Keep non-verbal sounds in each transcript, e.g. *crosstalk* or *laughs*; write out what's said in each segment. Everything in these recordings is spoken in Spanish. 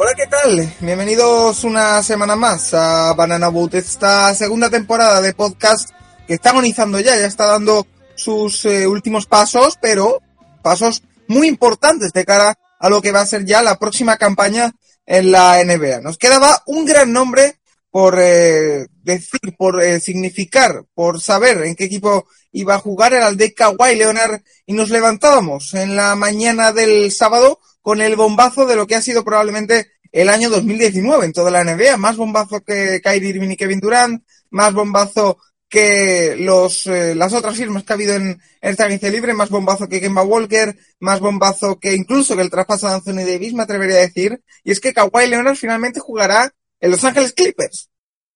Hola, ¿qué tal? Bienvenidos una semana más a Banana Boat, esta segunda temporada de podcast que está agonizando ya, ya está dando sus eh, últimos pasos, pero pasos muy importantes de cara a lo que va a ser ya la próxima campaña en la NBA. Nos quedaba un gran nombre por eh, decir, por eh, significar, por saber en qué equipo iba a jugar, era el de Kawhi Leonard, y nos levantábamos en la mañana del sábado con el bombazo de lo que ha sido probablemente el año 2019 en toda la NBA. Más bombazo que Kyrie Irving y Kevin Durant, más bombazo que los, eh, las otras firmas que ha habido en esta agencia libre, más bombazo que Kemba Walker, más bombazo que incluso que el traspaso de Anthony Davis, me atrevería a decir. Y es que Kawhi Leonard finalmente jugará en Los Ángeles Clippers.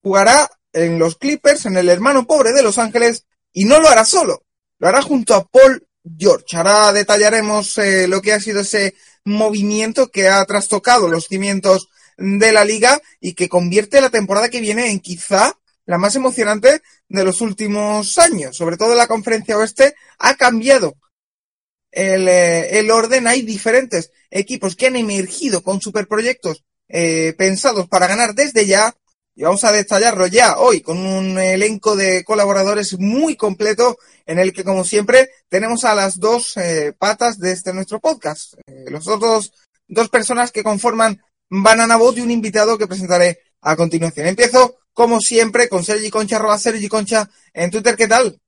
Jugará en los Clippers, en el hermano pobre de Los Ángeles, y no lo hará solo. Lo hará junto a Paul George. Ahora detallaremos eh, lo que ha sido ese movimiento que ha trastocado los cimientos de la liga y que convierte la temporada que viene en quizá la más emocionante de los últimos años. Sobre todo la conferencia oeste ha cambiado el, eh, el orden. Hay diferentes equipos que han emergido con superproyectos eh, pensados para ganar desde ya. Y vamos a detallarlo ya hoy con un elenco de colaboradores muy completo en el que, como siempre, tenemos a las dos eh, patas de este nuestro podcast. Eh, los otros dos personas que conforman Banana Boat y un invitado que presentaré a continuación. Empiezo, como siempre, con Sergi Concha, arroba Sergi Concha en Twitter. ¿Qué tal?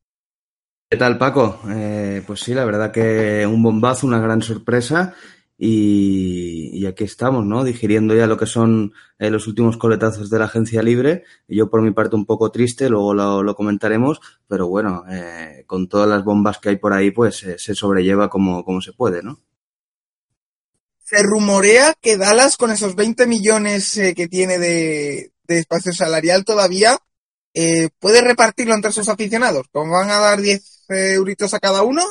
¿Qué tal, Paco? Eh, pues sí, la verdad que un bombazo, una gran sorpresa y, aquí estamos, ¿no? Digiriendo ya lo que son eh, los últimos coletazos de la agencia libre. Yo por mi parte un poco triste, luego lo, lo comentaremos, pero bueno, eh, con todas las bombas que hay por ahí, pues eh, se sobrelleva como, como se puede, ¿no? Se rumorea que Dallas, con esos 20 millones eh, que tiene de, de, espacio salarial todavía, eh, puede repartirlo entre sus aficionados. Como van a dar 10 euritos a cada uno,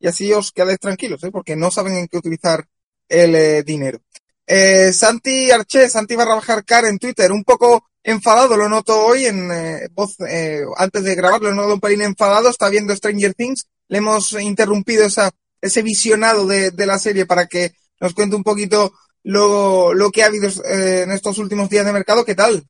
y así os quedáis tranquilos, porque no saben en qué utilizar el eh, dinero. Eh, Santi Arché, Santi barra bajar en Twitter, un poco enfadado, lo noto hoy en eh, voz, antes de grabarlo, lo noto un pelín enfadado, está viendo Stranger Things, le hemos interrumpido esa, ese visionado de, de la serie para que nos cuente un poquito lo, lo que ha habido en estos últimos días de mercado, ¿qué tal?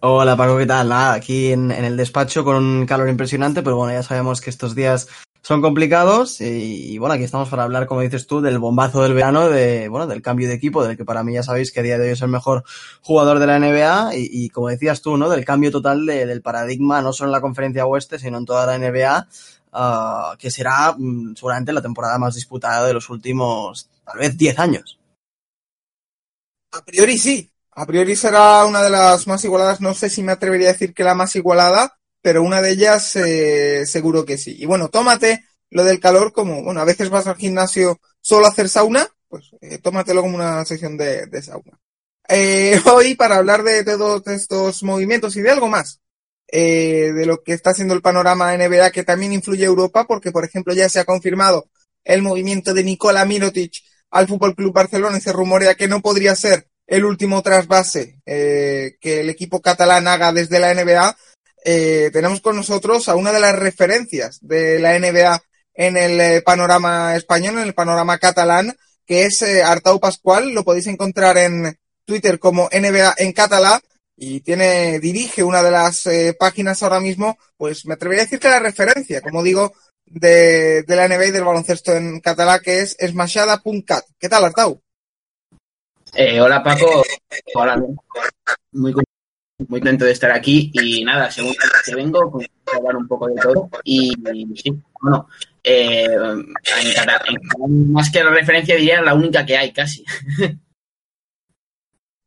Hola Paco, ¿qué tal? Nada, aquí en, el despacho con un calor impresionante, pero bueno, ya sabemos que estos días son complicados y, bueno, aquí estamos para hablar, como dices tú, del bombazo del verano, de, bueno, del cambio de equipo, del que para mí ya sabéis que a día de hoy es el mejor jugador de la NBA y, como decías tú, ¿no? Del cambio total de, del paradigma, no solo en la conferencia oeste, sino en toda la NBA, uh, que será um, seguramente la temporada más disputada de los últimos, tal vez, 10 años. A priori sí, a priori será una de las más igualadas, no sé si me atrevería a decir que la más igualada, pero una de ellas eh, seguro que sí. Y bueno, tómate lo del calor como, bueno, a veces vas al gimnasio solo a hacer sauna, pues eh, tómatelo como una sesión de, sauna. Eh, *laughs* hoy para hablar de, todos estos movimientos y de algo más, de lo que está haciendo el panorama NBA que también influye Europa, porque por ejemplo ya se ha confirmado el movimiento de Nikola Mirotic al Fútbol Club Barcelona y se rumorea que no podría ser el último trasvase eh, que el equipo catalán haga desde la NBA, eh, tenemos con nosotros a una de las referencias de la NBA en el eh, panorama español, en el panorama catalán, que es Artau Pascual. Lo podéis encontrar en Twitter como NBA en catalá y tiene, dirige una de las páginas ahora mismo, pues me atrevería a decir que la referencia, como digo, de, la NBA y del baloncesto en catalá, que es smashada.cat. ¿Qué tal, Artau? Eh, hola Paco, hola, muy, contento de estar aquí y nada, según que vengo, pues, a hablar un poco de todo y sí, bueno, eh, más que la referencia diría la única que hay casi.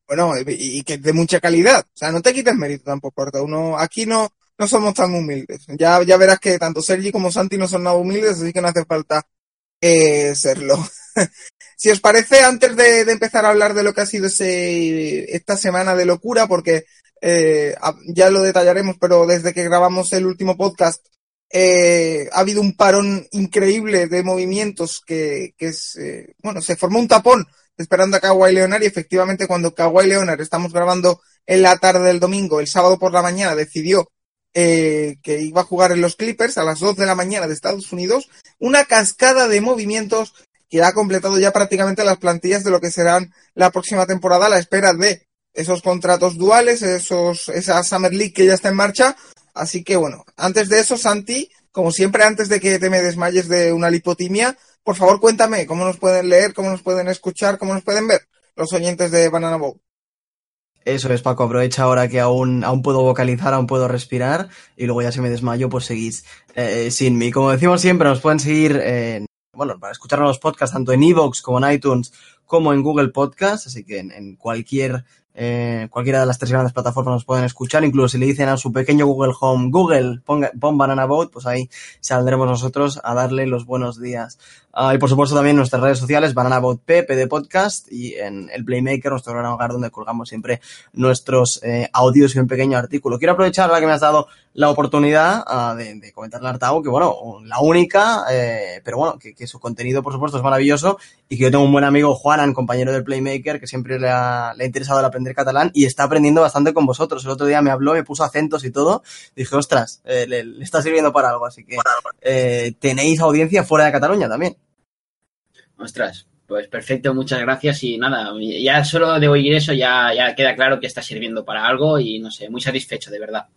Bueno, y, y que de mucha calidad. O sea, no te quites mérito tampoco, Arta. Uno, aquí no, no somos tan humildes. Ya, ya verás que tanto Sergi como Santi no son nada humildes, así que no hace falta eh, serlo. *laughs* si os parece, antes de, empezar a hablar de lo que ha sido ese, esta semana de locura, porque eh, ya lo detallaremos, pero desde que grabamos el último podcast, eh, ha habido un parón increíble de movimientos que, es, eh, bueno, se formó un tapón esperando a Kawhi Leonard y efectivamente cuando Kawhi Leonard estamos grabando en la tarde del domingo, el sábado por la mañana decidió que iba a jugar en los Clippers a las 2 de la mañana de Estados Unidos, una cascada de movimientos que ha completado ya prácticamente las plantillas de lo que serán la próxima temporada a la espera de esos contratos duales, esos, esa Summer League que ya está en marcha. Así que bueno, antes de eso, Santi, como siempre, antes de que te me desmayes de una lipotimia, por favor cuéntame cómo nos pueden leer, cómo nos pueden escuchar, cómo nos pueden ver los oyentes de Banana Boat. Eso es, Paco. Aprovecha ahora que aún, aún puedo vocalizar, aún puedo respirar y luego ya si me desmayo, pues seguís eh, sin mí. Como decimos siempre, nos pueden seguir, eh, bueno, para escuchar los podcasts tanto en Evox como en iTunes como en Google Podcast, así que en, cualquier eh, cualquiera de las tres grandes plataformas nos pueden escuchar, incluso si le dicen a su pequeño Google Home, Google, ponga, pon Banana Boat, pues ahí saldremos nosotros a darle los buenos días. Uh, y por supuesto también nuestras redes sociales, Banana Boat P, PD Podcast, y en el Playmaker, nuestro gran hogar donde colgamos siempre nuestros eh, audios y un pequeño artículo. Quiero aprovechar ahora que me has dado la oportunidad uh, de, de comentarle a Artago que, bueno, la única, eh, pero bueno, que, que, su contenido, por supuesto, es maravilloso y que yo tengo un buen amigo, Juanan, compañero del Playmaker, que siempre le ha, le ha interesado el aprender catalán y está aprendiendo bastante con vosotros. El otro día me habló, me puso acentos y todo. Dije, ostras, eh, le, le, está sirviendo para algo. Así que eh, tenéis audiencia fuera de Cataluña también. Ostras, pues perfecto, muchas gracias y nada, ya solo de oír eso ya, ya queda claro que está sirviendo para algo y no sé, muy satisfecho, de verdad.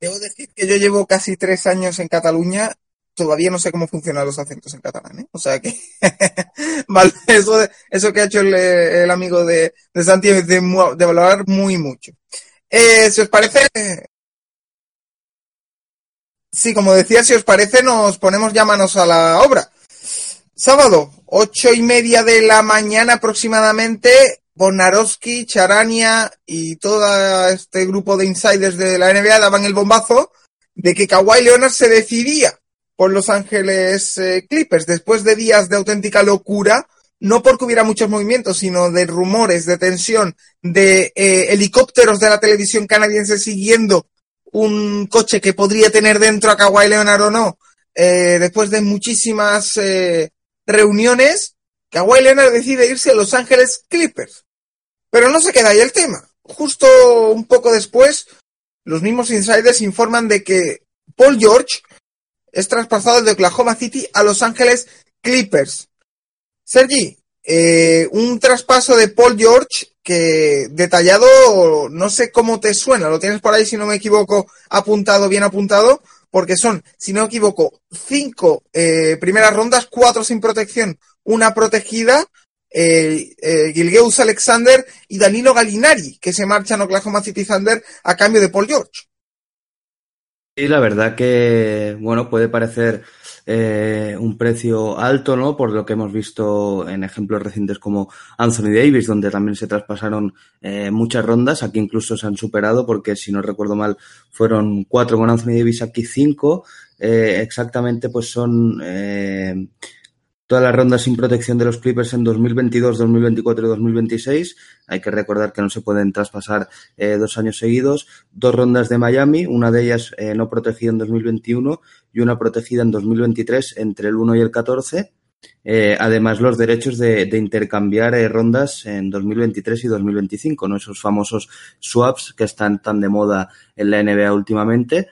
Debo decir que yo llevo casi tres años en Cataluña todavía no sé cómo funcionan los acentos en catalán, ¿eh? O sea que, *laughs* eso, eso que ha hecho el, amigo de, de Santi de, de valorar muy mucho. Eh, si os parece, sí, como decía, si os parece, nos ponemos ya manos a la obra. Sábado, ocho y media de la mañana aproximadamente, Bonarowski, Charania y todo este grupo de insiders de la NBA daban el bombazo de que Kawhi Leonard se decidía por Los Ángeles eh, Clippers después de días de auténtica locura, no porque hubiera muchos movimientos, sino de rumores, de tensión, de eh, helicópteros de la televisión canadiense siguiendo un coche que podría tener dentro a Kawhi Leonard o no, eh, después de muchísimas eh, reuniones, Kawhi Leonard decide irse a Los Ángeles Clippers. Pero no se queda ahí el tema. Justo un poco después, los mismos insiders informan de que Paul George es traspasado de Oklahoma City a Los Ángeles Clippers. Sergi, eh, un traspaso de Paul George que detallado, no sé cómo te suena, lo tienes por ahí, si no me equivoco, apuntado, bien apuntado, porque son, si no me equivoco, cinco eh, primeras rondas, cuatro sin protección, una protegida, eh, Gilgeus Alexander y Danilo Galinari, que se marchan a Oklahoma City Thunder a cambio de Paul George. Sí, la verdad que, bueno, puede parecer eh, un precio alto, ¿no? Por lo que hemos visto en ejemplos recientes como Anthony Davis, donde también se traspasaron eh, muchas rondas. Aquí incluso se han superado, porque si no recuerdo mal, fueron cuatro con Anthony Davis, aquí cinco. Eh, exactamente, pues son todas las rondas sin protección de los Clippers en 2022, 2024 y 2026. Hay que recordar que no se pueden traspasar eh, dos años seguidos. Dos rondas de Miami, una de ellas eh, no protegida en 2021 y una protegida en 2023 entre el 1 y el 14. Eh, además, los derechos de, intercambiar rondas en 2023 y 2025, ¿no? esos famosos swaps que están tan de moda en la NBA últimamente.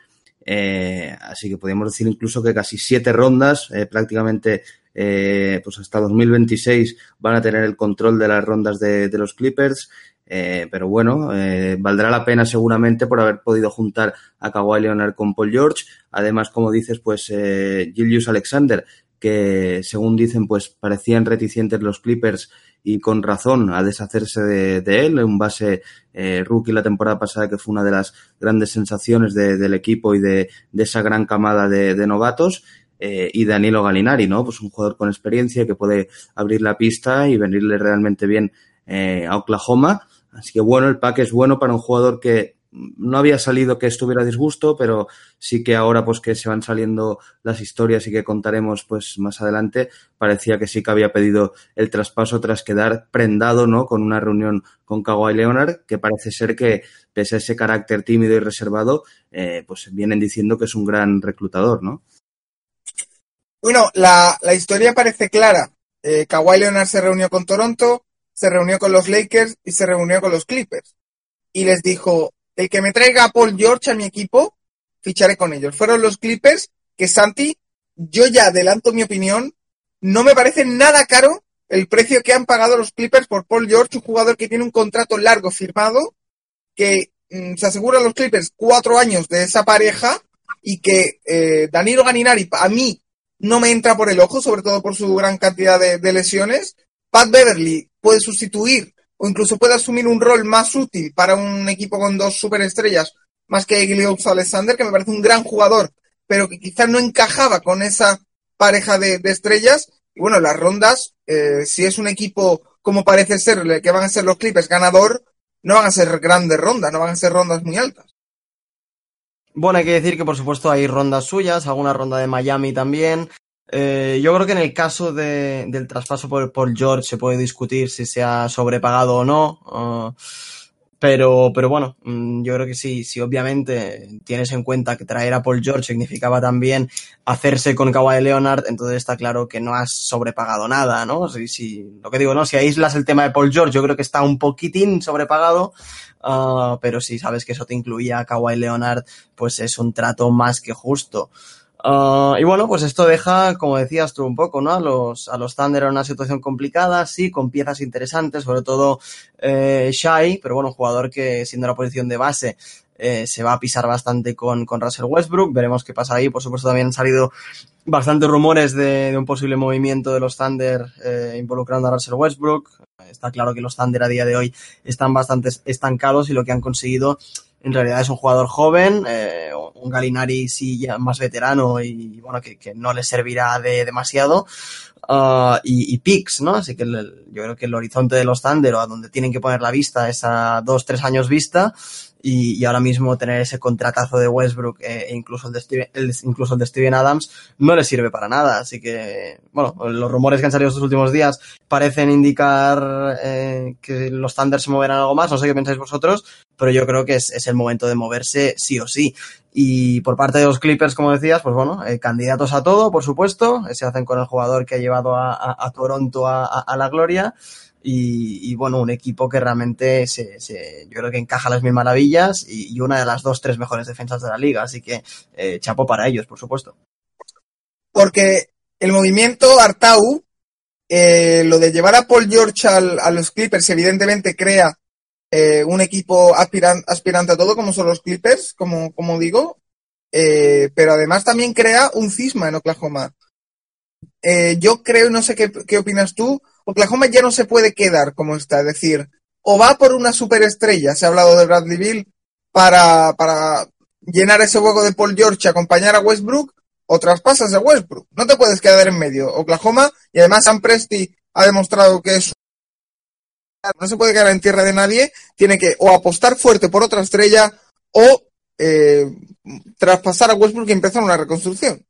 Así que podríamos decir incluso que casi siete rondas, prácticamente eh, pues hasta 2026 van a tener el control de las rondas de, los Clippers. Eh, pero bueno, eh, valdrá la pena seguramente por haber podido juntar a Kawhi Leonard con Paul George. Además, como dices, pues eh, Julius Alexander, que según dicen, pues parecían reticentes los Clippers y con razón a deshacerse de, él, un base eh, rookie la temporada pasada que fue una de las grandes sensaciones de, del equipo y de, esa gran camada de novatos eh, y Danilo Galinari, ¿no? Pues un jugador con experiencia que puede abrir la pista y venirle realmente bien eh, a Oklahoma. Así que bueno, el pack es bueno para un jugador que no había salido que estuviera disgusto, pero sí que ahora pues que se van saliendo las historias y que contaremos pues más adelante, parecía que sí que había pedido el traspaso tras quedar prendado, ¿no? Con una reunión con Kawhi Leonard, que parece ser que pese a ese carácter tímido y reservado, eh, pues vienen diciendo que es un gran reclutador, ¿no? Bueno, la, la historia parece clara. Eh, Kawhi Leonard se reunió con Toronto, se reunió con los Lakers y se reunió con los Clippers. Y les dijo, el que me traiga a Paul George a mi equipo, ficharé con ellos. Fueron los Clippers que Santi, yo ya adelanto mi opinión, no me parece nada caro el precio que han pagado los Clippers por Paul George, un jugador que tiene un contrato largo firmado, que mm, se asegura a los Clippers cuatro años de esa pareja y que eh, Danilo Ganinari a mí no me entra por el ojo, sobre todo por su gran cantidad de, lesiones. Pat Beverly puede sustituir o incluso puede asumir un rol más útil para un equipo con dos superestrellas más que Gliaux Alexander, que me parece un gran jugador, pero que quizás no encajaba con esa pareja de, de estrellas. Y bueno, las rondas, eh, si es un equipo como parece ser, que van a ser los Clippers ganador, no van a ser grandes rondas, no van a ser rondas muy altas. Bueno, hay que decir que por supuesto hay rondas suyas, alguna ronda de Miami también. Eh, yo creo que en el caso de, del traspaso por, George se puede discutir si se ha sobrepagado o no. Uh, pero, pero bueno, mm, yo creo que sí, sí, obviamente tienes en cuenta que traer a Paul George significaba también hacerse con Kawhi Leonard, entonces está claro que no has sobrepagado nada, ¿no? Si, si, lo que digo, ¿no? Si aíslas el tema de Paul George, yo creo que está un poquitín sobrepagado, uh, pero si sabes que eso te incluía a Kawhi Leonard, pues es un trato más que justo. Uh, y bueno, pues esto deja, como decías tú un poco, ¿no? A los, a los Thunder en una situación complicada, sí, con piezas interesantes, sobre todo eh, Shai, pero bueno, un jugador que siendo la posición de base eh, se va a pisar bastante con, con Russell Westbrook, veremos qué pasa ahí, por supuesto también han salido bastantes rumores de, de un posible movimiento de los Thunder eh, involucrando a Russell Westbrook, está claro que los Thunder a día de hoy están bastante estancados y lo que han conseguido en realidad es un jugador joven, eh, un Galinari sí ya más veterano y bueno, que, que no le servirá de demasiado. Uh, y, y picks, ¿no? Así que el, yo creo que el horizonte de los Thunder o a donde tienen que poner la vista es a dos, tres años vista y, y ahora mismo tener ese contratazo de Westbrook eh, e incluso el, de Steven, el, incluso el de Steven Adams no le sirve para nada. Así que, bueno, los rumores que han salido estos últimos días parecen indicar eh, que los Thunder se moverán algo más. No sé qué pensáis vosotros, pero yo creo que es, es el momento de moverse sí o sí. Y por parte de los Clippers, como decías, pues bueno, eh, candidatos a todo, por supuesto. Se hacen con el jugador que ha llevado a, a, a Toronto a, a, la gloria. Y, bueno, un equipo que realmente se, yo creo que encaja las mil maravillas y, y, una de las dos, tres mejores defensas de la liga. Así que eh, chapo para ellos, por supuesto. Porque el movimiento Artau, eh, lo de llevar a Paul George al, a los Clippers, evidentemente crea eh, un equipo aspiran, aspirante a todo, como son los Clippers, como, como digo, eh, pero además también crea un cisma en Oklahoma. Yo creo, no sé qué, qué, opinas tú, Oklahoma ya no se puede quedar como está, es decir, o va por una superestrella, se ha hablado de Bradley Bill, para, para llenar ese hueco de Paul George, acompañar a Westbrook, o traspasas a Westbrook. No te puedes quedar en medio. Oklahoma, y además Sam Presti ha demostrado que es no se puede quedar en tierra de nadie, tiene que o apostar fuerte por otra estrella o eh, traspasar a Westbrook y empezar una reconstrucción.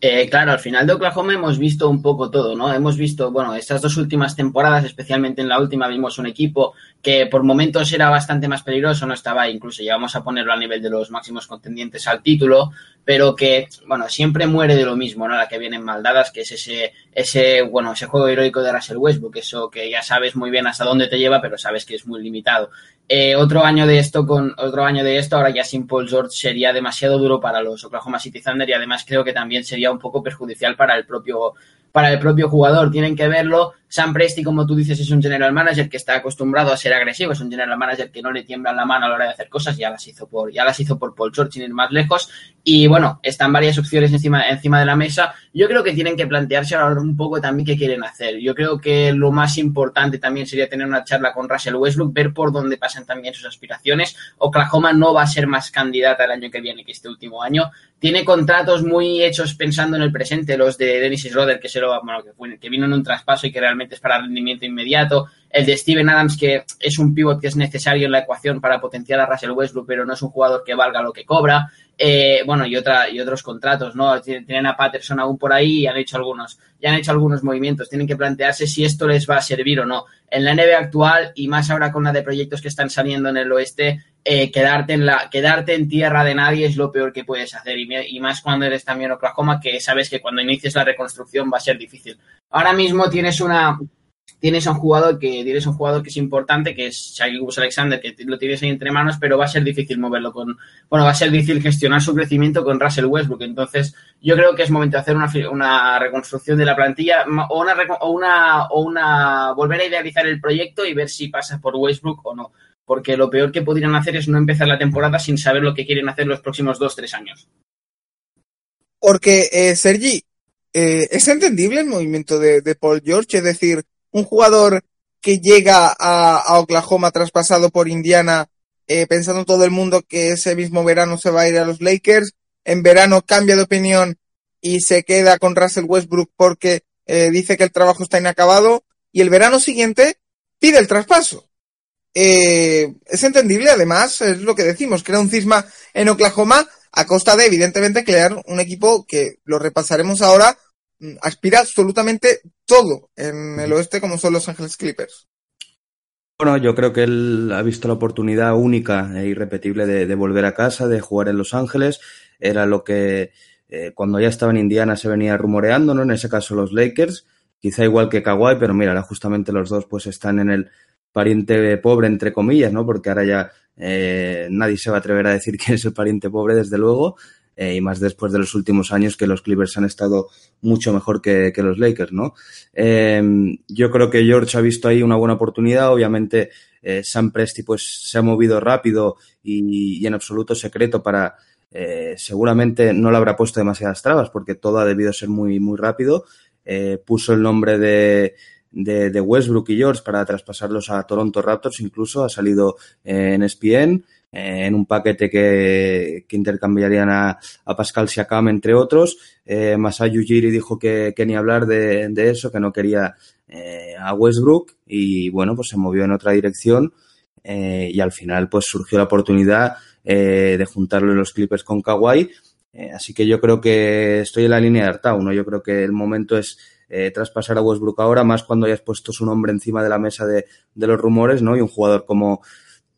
Eh, claro, al final de Oklahoma hemos visto un poco todo, ¿no? Hemos visto, bueno, estas dos últimas temporadas, especialmente en la última, vimos un equipo que por momentos era bastante más peligroso, no estaba, incluso llegamos a ponerlo a nivel de los máximos contendientes al título, pero que, bueno, siempre muere de lo mismo, ¿no? La que vienen maldadas, que es ese, ese, bueno, ese juego heroico de Russell Westbrook, eso que ya sabes muy bien hasta dónde te lleva, pero sabes que es muy limitado. Eh, otro año de esto con otro año de esto ahora ya sin Paul George sería demasiado duro para los Oklahoma City Thunder y además creo que también sería un poco perjudicial para el propio para el propio jugador. Tienen que verlo. Sam Presti como tú dices es un general manager que está acostumbrado a ser agresivo. Es un general manager que no le tiembla la mano a la hora de hacer cosas. Ya las hizo por ya las hizo por Paul George sin ir más lejos. Y bueno están varias opciones encima encima de la mesa yo creo que tienen que plantearse ahora un poco también qué quieren hacer yo creo que lo más importante también sería tener una charla con Russell Westbrook ver por dónde pasan también sus aspiraciones. Oklahoma no va a ser más candidata el año que viene que este último año. Tiene contratos muy hechos pensando en el presente, los de Dennis Schroeder, que, se lo, bueno, que, vino en un traspaso y que realmente es para rendimiento inmediato. El de Steven Adams, que es un pivot que es necesario en la ecuación para potenciar a Russell Westbrook, pero no es un jugador que valga lo que cobra. Eh, bueno, y, otra, y otros contratos, ¿no? Tienen a Patterson aún por ahí y han hecho algunos, ya han hecho algunos movimientos. Tienen que plantearse si esto les va a servir o no. En la NBA actual, y más ahora con la de proyectos que están saliendo en el oeste, eh, quedarte, en la, quedarte en tierra de nadie es lo peor que puedes hacer. Y, y, más cuando eres también Oklahoma, que sabes que cuando inicies la reconstrucción va a ser difícil. Ahora mismo tienes una, tienes un jugador que tienes un jugador que es importante, que es Shai Alexander, que lo tienes ahí entre manos, pero va a ser difícil moverlo con, bueno, va a ser difícil gestionar su crecimiento con Russell Westbrook. Entonces, yo creo que es momento de hacer una, reconstrucción de la plantilla o una, o volver a idealizar el proyecto y ver si pasa por Westbrook o no. Porque lo peor que podrían hacer es no empezar la temporada sin saber lo que quieren hacer los próximos dos, tres años. Porque, eh, Sergi, eh, es entendible el movimiento de Paul George, es decir, un jugador que llega a, Oklahoma traspasado por Indiana, eh, pensando todo el mundo que ese mismo verano se va a ir a los Lakers, en verano cambia de opinión y se queda con Russell Westbrook porque eh, dice que el trabajo está inacabado y el verano siguiente pide el traspaso. Eh, es entendible, además, es lo que decimos, crea un cisma en Oklahoma a costa de, evidentemente, crear un equipo que lo repasaremos ahora, mm, aspira absolutamente todo en el oeste como son Los Ángeles Clippers. Bueno, yo creo que él ha visto la oportunidad única e irrepetible de, volver a casa, de jugar en Los Ángeles. Era lo que eh, cuando ya estaba en Indiana se venía rumoreando, ¿no? En ese caso los Lakers, quizá igual que Kawhi, pero mira, ahora justamente los dos pues están en el pariente pobre, entre comillas, ¿no? Porque ahora ya eh, nadie se va a atrever a decir *laughs* que es el pariente pobre, desde luego. Eh, y más después de los últimos años que los Clippers han estado mucho mejor que, los Lakers, ¿no? Eh, yo creo que George ha visto ahí una buena oportunidad, obviamente eh, Sam Presti pues se ha movido rápido y, en absoluto secreto para seguramente no le habrá puesto demasiadas trabas porque todo ha debido ser muy, muy rápido. puso el nombre de, de, Westbrook y George para traspasarlos a Toronto Raptors, incluso ha salido en ESPN. Eh, en un paquete que, intercambiarían a, Pascal Siakam, entre otros. Eh, Masayu dijo que, ni hablar de, eso, que no quería eh, a Westbrook y bueno, pues se movió en otra dirección eh, y al final pues surgió la oportunidad de juntarlo en los Clippers con Kawhi. así que yo creo que estoy en la línea de Artau, ¿no? Yo creo que el momento es traspasar a Westbrook ahora, más cuando hayas puesto su nombre encima de la mesa de, de los rumores, ¿no? Y un jugador como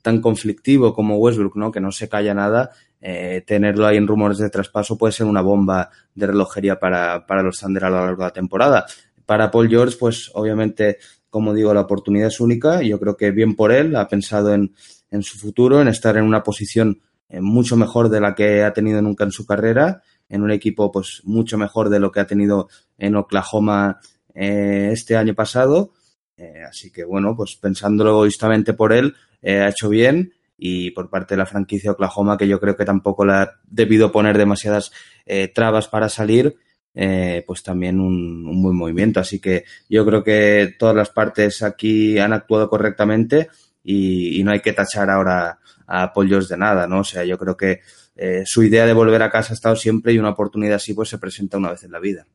tan conflictivo como Westbrook, ¿no? Que no se calla nada, eh, tenerlo ahí en rumores de traspaso puede ser una bomba de relojería para, para los Thunder a lo largo de la temporada. Para Paul George, pues obviamente, como digo, la oportunidad es única. Yo creo que bien por él, ha pensado en, en su futuro, en estar en una posición eh, mucho mejor de la que ha tenido nunca en su carrera, en un equipo pues mucho mejor de lo que ha tenido en Oklahoma eh, este año pasado. Eh, así que bueno, pues pensándolo egoístamente por él, eh, ha hecho bien y por parte de la franquicia Oklahoma, que yo creo que tampoco le ha debido poner demasiadas eh, trabas para salir, eh, pues también un, buen movimiento. Así que yo creo que todas las partes aquí han actuado correctamente y, no hay que tachar ahora a apoyos de nada, ¿no? O sea, yo creo que eh, su idea de volver a casa ha estado siempre y una oportunidad así pues se presenta una vez en la vida.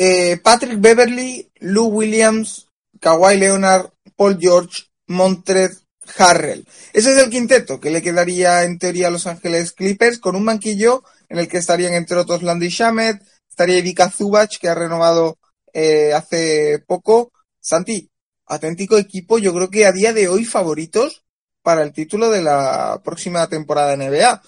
Eh, Patrick Beverly, Lou Williams, Kawhi Leonard, Paul George, Montred, Harrell. Ese es el quinteto que le quedaría en teoría a Los Ángeles Clippers con un banquillo en el que estarían entre otros Landy Shamet, estaría Erika Zubac que ha renovado eh, hace poco. Santi, auténtico equipo, yo creo que a día de hoy favoritos para el título de la próxima temporada de NBA.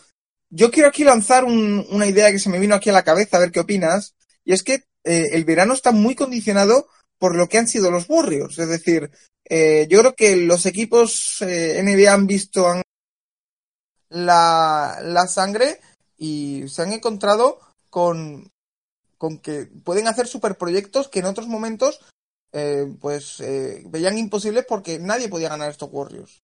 Yo quiero aquí lanzar un, una idea que se me vino aquí a la cabeza, a ver qué opinas, y es que eh, el verano está muy condicionado por lo que han sido los Warriors, es decir, eh, yo creo que los equipos eh, NBA han visto la, sangre y se han encontrado con, con que pueden hacer superproyectos que en otros momentos pues veían imposibles porque nadie podía ganar estos Warriors.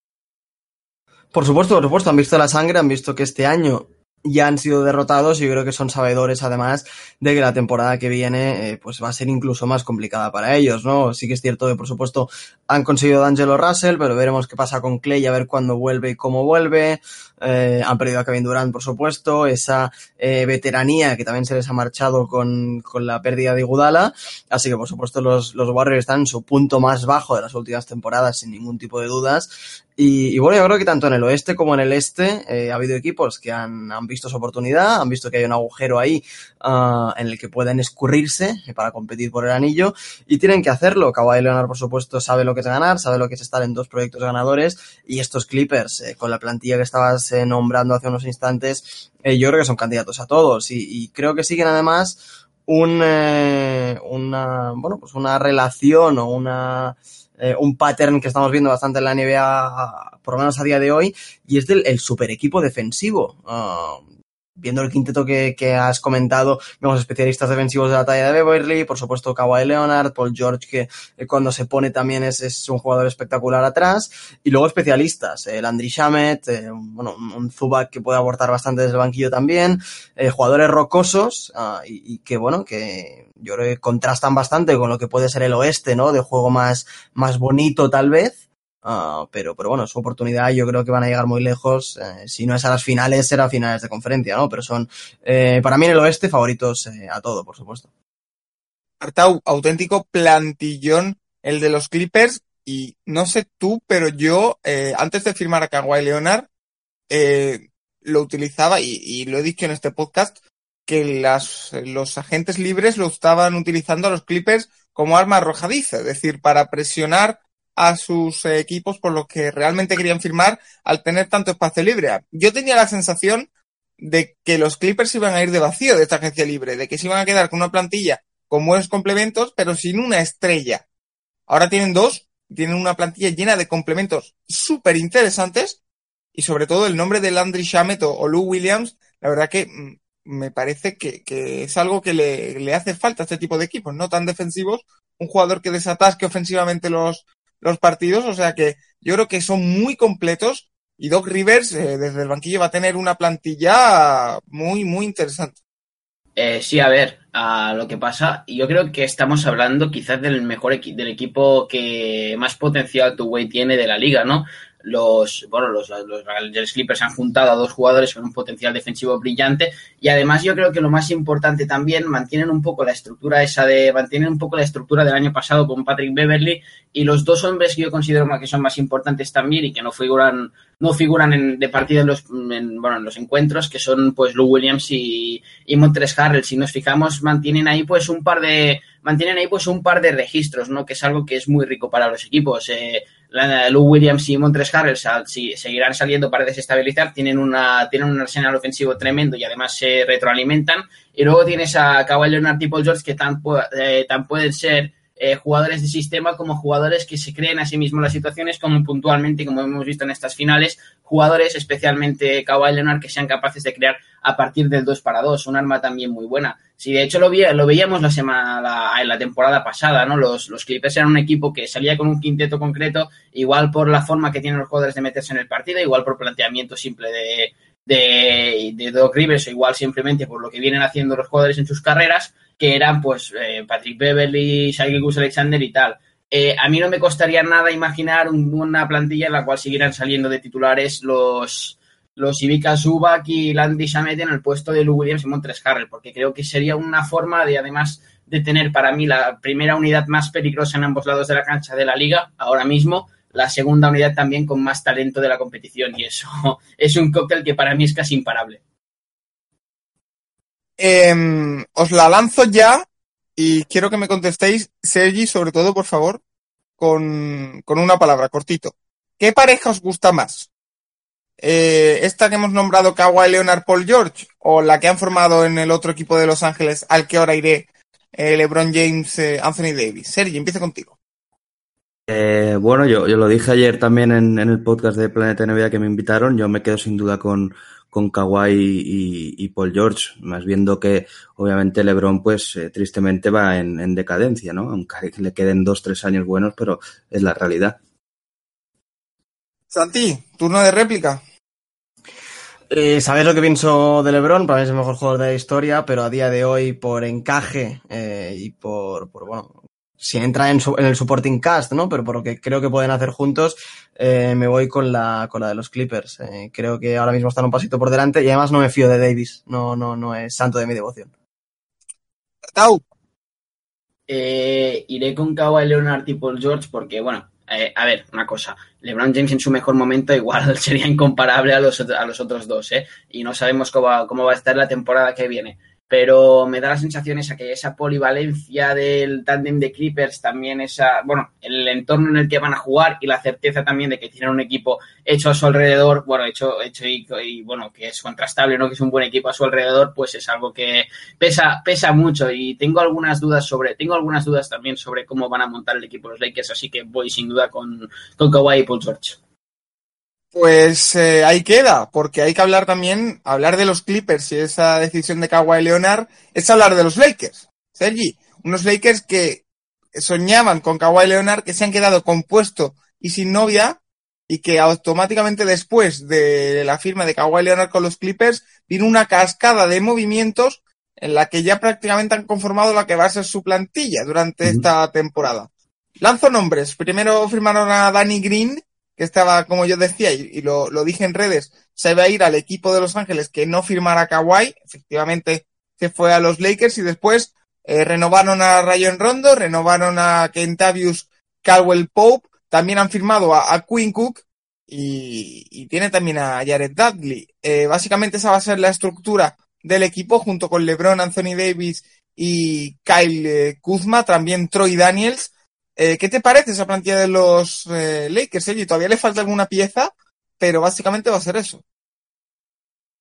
Por supuesto, por supuesto, han visto la sangre, han visto que este año ya han sido derrotados y yo creo que son sabedores además de que la temporada que viene eh, pues va a ser incluso más complicada para ellos, ¿no? Sí que es cierto que por supuesto han conseguido D'Angelo Russell, pero veremos qué pasa con Clay, a ver cuándo vuelve y cómo vuelve. Eh, han perdido a Kevin Durant, por supuesto, esa eh, veteranía que también se les ha marchado con, con la pérdida de Igudala. Así que, por supuesto, los, los Warriors están en su punto más bajo de las últimas temporadas, sin ningún tipo de dudas. Y, y, bueno, yo creo que tanto en el oeste como en el este eh, ha habido equipos que han, han, visto su oportunidad, han visto que hay un agujero ahí uh, en el que pueden escurrirse para competir por el anillo y tienen que hacerlo. Kawhi Leonard, por supuesto, sabe lo que es ganar, sabe lo que es estar en dos proyectos ganadores y estos Clippers, eh, con la plantilla que estabas eh, nombrando hace unos instantes, eh, yo creo que son candidatos a todos y, creo que siguen además un, una, bueno, pues una relación o una eh, un pattern que estamos viendo bastante en la NBA, por lo menos a día de hoy, y es del el super equipo defensivo. Uh, viendo el quinteto que, que, has comentado, vemos especialistas defensivos de la talla de Beverly, por supuesto Kawhi Leonard, Paul George, que eh, cuando se pone también es, es, un jugador espectacular atrás, y luego especialistas, eh, Landry Shamet, eh, bueno, un Zubac que puede aportar bastante desde el banquillo también, eh, jugadores rocosos, uh, y, y, que bueno, que yo creo que contrastan bastante con lo que puede ser el oeste, ¿no? De juego más, más bonito tal vez, Uh, pero, pero bueno, su oportunidad yo creo que van a llegar muy lejos. Eh, si no es a las finales, será a finales de conferencia, ¿no? Pero son, eh, para mí en el oeste, favoritos eh, a todo, por supuesto. Artau, auténtico plantillón el de los Clippers. Y no sé tú, pero yo, antes de firmar a Kawhi Leonard, lo utilizaba, y, y, lo he dicho en este podcast, que las, los agentes libres lo estaban utilizando a los Clippers como arma arrojadiza, es decir, para presionar a sus equipos por lo que realmente querían firmar al tener tanto espacio libre. Yo tenía la sensación de que los Clippers iban a ir de vacío de esta agencia libre, de que se iban a quedar con una plantilla con buenos complementos, pero sin una estrella. Ahora tienen dos, tienen una plantilla llena de complementos súper interesantes y sobre todo el nombre de Landry Shamet o, Lou Williams, la verdad que mm, me parece que, que es algo que le, le, hace falta a este tipo de equipos, no tan defensivos, un jugador que desatasque ofensivamente los, los partidos, o sea que yo creo que son muy completos y Doc Rivers eh, desde el banquillo va a tener una plantilla muy, muy interesante. Eh, sí, a ver, a lo que pasa, yo creo que estamos hablando quizás del mejor equi del equipo que más potencial Tuway tiene de la liga, ¿no? Los, bueno, los, los, los Clippers han juntado a dos jugadores con un potencial defensivo brillante y además yo creo que lo más importante también mantienen un poco la estructura esa de, mantienen un poco la estructura del año pasado con Patrick Beverly y los dos hombres que yo considero que son más importantes también y que no figuran, no figuran en, de partida en los, en, bueno, en los encuentros, que son pues Lou Williams y, y Montres Harrell. Si nos fijamos, mantienen ahí pues un par de, mantienen ahí pues un par de registros, ¿no? Que es algo que es muy rico para los equipos. Eh, Lou Williams y Montres Harrell si, seguirán saliendo para desestabilizar, tienen, una, tienen un arsenal ofensivo tremendo y además se retroalimentan. Y luego tienes a Kawhi Leonard y Paul George que tan, eh, tan pueden ser eh, jugadores de sistema como jugadores que se creen a sí mismos las situaciones, como puntualmente, como hemos visto en estas finales, jugadores, especialmente Kawhi Leonard, que sean capaces de crear a partir del 2 para 2, un arma también muy buena. Si de hecho lo, vi, lo veíamos la semana, la, en la temporada pasada, ¿no? Los, los Clippers eran un equipo que salía con un quinteto concreto, igual por la forma que tienen los jugadores de meterse en el partido, igual por planteamiento simple de, de, de Doc Rivers, o igual simplemente por lo que vienen haciendo los jugadores en sus carreras, que eran pues eh, Patrick Beverly, Shai Gus Alexander y tal. Eh, a mí no me costaría nada imaginar un, una plantilla en la cual siguieran saliendo de titulares los, los Ivica Zubac y Landy Shamet en el puesto de Lou Williams y Montres Harrell, porque creo que sería una forma de, además, de tener para mí la primera unidad más peligrosa en ambos lados de la cancha de la liga, ahora mismo, la segunda unidad también con más talento de la competición, y eso *laughs* es un cóctel que para mí es casi imparable. Eh, os la lanzo ya y quiero que me contestéis, Sergi, sobre todo, por favor, con, con una palabra, cortito. ¿Qué pareja os gusta más? Eh, ¿Esta que hemos nombrado Kawhi Leonard Paul George o la que han formado en el otro equipo de Los Ángeles al que ahora iré eh, LeBron James, eh, Anthony Davis? Sergi, empieza contigo. Bueno, yo, yo lo dije ayer también en, en el podcast de Planeta NBA que me invitaron. Yo me quedo sin duda con, con Kawhi y, y, Paul George, más viendo que obviamente LeBron pues eh, tristemente va en, en, decadencia, ¿no? Aunque le queden dos, tres años buenos, pero es la realidad. Santi, turno de réplica. Eh, Sabéis lo que pienso de LeBron, para mí es el mejor jugador de la historia, pero a día de hoy, por encaje eh, y por, por, bueno, si entra en, su, en, el supporting cast, ¿no? Pero por lo que creo que pueden hacer juntos, eh, me voy con la, con la de los Clippers. Eh, creo que ahora mismo están un pasito por delante y además no me fío de Davis. No, no, no es santo de mi devoción. Tau. Eh, iré con Kawhi Leonard y Paul George porque, bueno, eh, a ver, una cosa. LeBron James en su mejor momento igual *laughs* sería incomparable a los, a los otros dos, ¿eh? Y no sabemos cómo va, cómo va a estar la temporada que viene pero me da la sensación esa que esa polivalencia del tándem de Clippers, también esa, bueno, el entorno en el que van a jugar y la certeza también de que tienen un equipo hecho a su alrededor, bueno, hecho, hecho y, y, bueno, que es contrastable, ¿no? Que es un buen equipo a su alrededor, pues es algo que pesa, pesa mucho y tengo algunas dudas sobre, tengo algunas dudas también sobre cómo van a montar el equipo los Lakers, así que voy sin duda con, con Kawhi y Paul George. Pues eh, ahí queda, porque hay que hablar también, hablar de los Clippers y esa decisión de Kawhi Leonard, es hablar de los Lakers. Sergi, unos Lakers que soñaban con Kawhi Leonard, que se han quedado compuesto y sin novia, y que automáticamente después de la firma de Kawhi Leonard con los Clippers, vino una cascada de movimientos en la que ya prácticamente han conformado la que va a ser su plantilla durante uh -huh. esta temporada. Lanzo nombres. Primero firmaron a Danny Green, que estaba, como yo decía, y, lo, lo, dije en redes, se iba a ir al equipo de Los Ángeles que no firmara Kawhi, efectivamente se fue a los Lakers y después eh, renovaron a Rayon Rondo, renovaron a Kentavius Caldwell Pope, también han firmado a, a Quinn Cook y, y, tiene también a Jared Dudley. Eh, básicamente esa va a ser la estructura del equipo junto con LeBron, Anthony Davis y Kyle eh, Kuzma, también Troy Daniels. Eh, ¿Qué te parece esa plantilla de los eh, Lakers, Ellie? Todavía le falta alguna pieza, pero básicamente va a ser eso.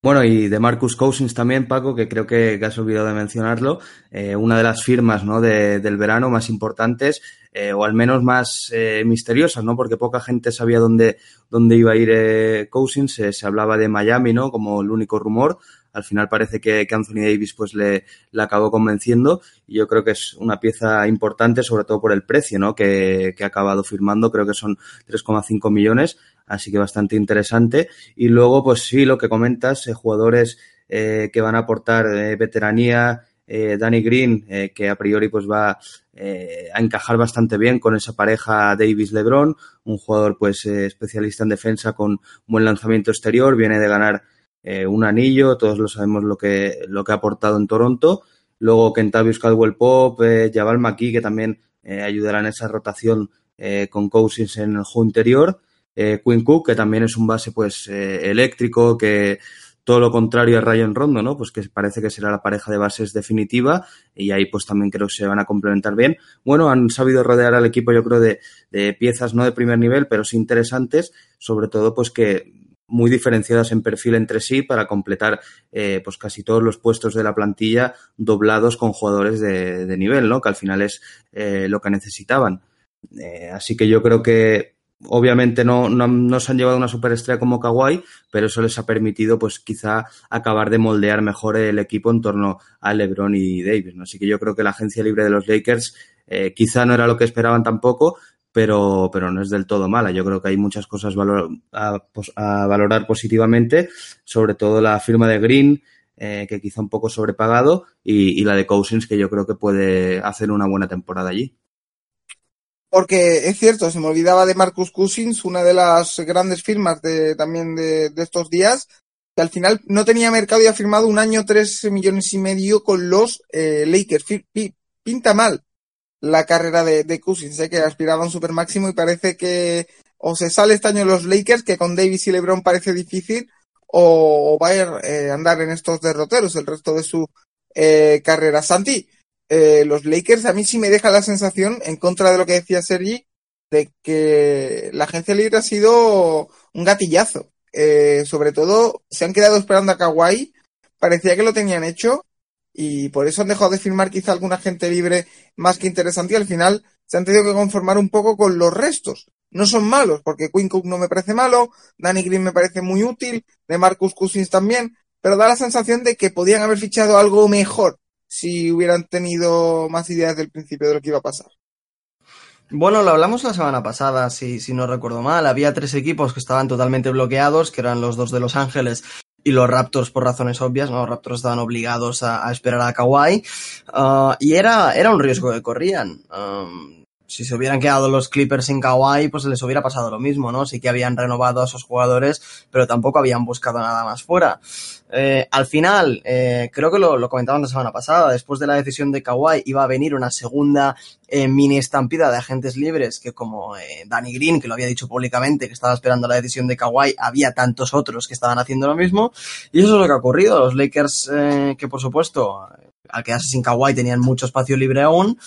Bueno, y de Marcus Cousins también, Paco, que creo que, has olvidado de mencionarlo, eh, una de las firmas ¿no? de, del verano más importantes, eh, o al menos más eh, misteriosas, ¿no? Porque poca gente sabía dónde, dónde iba a ir Cousins, se hablaba de Miami, ¿no? Como el único rumor, al final parece que, Anthony Davis pues le, acabó convenciendo y yo creo que es una pieza importante, sobre todo por el precio, ¿no? Que, ha acabado firmando, creo que son 3,5 millones, así que bastante interesante. Y luego, pues sí, lo que comentas, eh, jugadores eh, que van a aportar eh, veteranía, eh, Danny Green, que a priori pues va a encajar bastante bien con esa pareja Davis-Lebron, un jugador pues especialista en defensa con buen lanzamiento exterior, viene de ganar eh, un anillo, todos lo sabemos lo que, lo que ha aportado en Toronto. Luego Kentavious Caldwell Pop, eh, Jabal que también eh, ayudará en esa rotación eh, con Cousins en el juego interior. Eh, Quinn Cook, que también es un base pues eléctrico, que todo lo contrario a Ryan Rondo, ¿no? Pues que parece que será la pareja de bases definitiva y ahí pues también creo que se van a complementar bien. Bueno, han sabido rodear al equipo yo creo de, de piezas no de primer nivel, pero sí interesantes, sobre todo pues que muy diferenciadas en perfil entre sí para completar eh, pues casi todos los puestos de la plantilla doblados con jugadores de, nivel, ¿no? Que al final es eh, lo que necesitaban. Eh, así que yo creo que obviamente no, no, no, se han llevado una superestrella como Kawhi, pero eso les ha permitido pues quizá acabar de moldear mejor el equipo en torno a LeBron y Davis. ¿no? Así que yo creo que la agencia libre de los Lakers eh, quizá no era lo que esperaban tampoco, pero, pero no es del todo mala. Yo creo que hay muchas cosas a, valorar positivamente, sobre todo la firma de Green, eh, que quizá un poco sobrepagado, y, y, la de Cousins, que yo creo que puede hacer una buena temporada allí. Porque es cierto, se me olvidaba de Marcus Cousins, una de las grandes firmas de, también de, de estos días, que al final no tenía mercado y ha firmado un año tres millones y medio con los eh, Lakers. Pinta mal la carrera de, de Cousins, ¿eh? que aspiraba a un super máximo y parece que o se sale este año los Lakers, que con Davis y LeBron parece difícil, o, va a eh, andar en estos derroteros el resto de su eh, carrera. Santi, eh, los Lakers a mí sí me deja la sensación, en contra de lo que decía Sergi, de que la agencia libre ha sido un gatillazo. Sobre todo, se han quedado esperando a Kawhi, parecía que lo tenían hecho, y por eso han dejado de firmar quizá alguna gente libre más que interesante y al final se han tenido que conformar un poco con los restos. No son malos, porque Quinn Cook no me parece malo, Danny Green me parece muy útil, de Marcus Cousins también, pero da la sensación de que podían haber fichado algo mejor si hubieran tenido más ideas del principio de lo que iba a pasar. Bueno, lo hablamos la semana pasada, si, si no recuerdo mal. Había tres equipos que estaban totalmente bloqueados, que eran los dos de Los Ángeles y los Raptors por razones obvias, ¿no? Los Raptors estaban obligados a, esperar a Kawhi uh, y era, era un riesgo que corrían. Um, si se hubieran quedado los Clippers sin Kawhi, pues les hubiera pasado lo mismo, ¿no? Sí que habían renovado a esos jugadores, pero tampoco habían buscado nada más fuera. Eh, al final, eh, creo que lo, lo comentamos la semana pasada, después de la decisión de Kawhi iba a venir una segunda eh, mini estampida de agentes libres que como eh, Danny Green, que lo había dicho públicamente, que estaba esperando la decisión de Kawhi, había tantos otros que estaban haciendo lo mismo, y eso es lo que ha ocurrido. Los Lakers, eh, que por supuesto, al quedarse sin Kawhi tenían mucho espacio libre aún,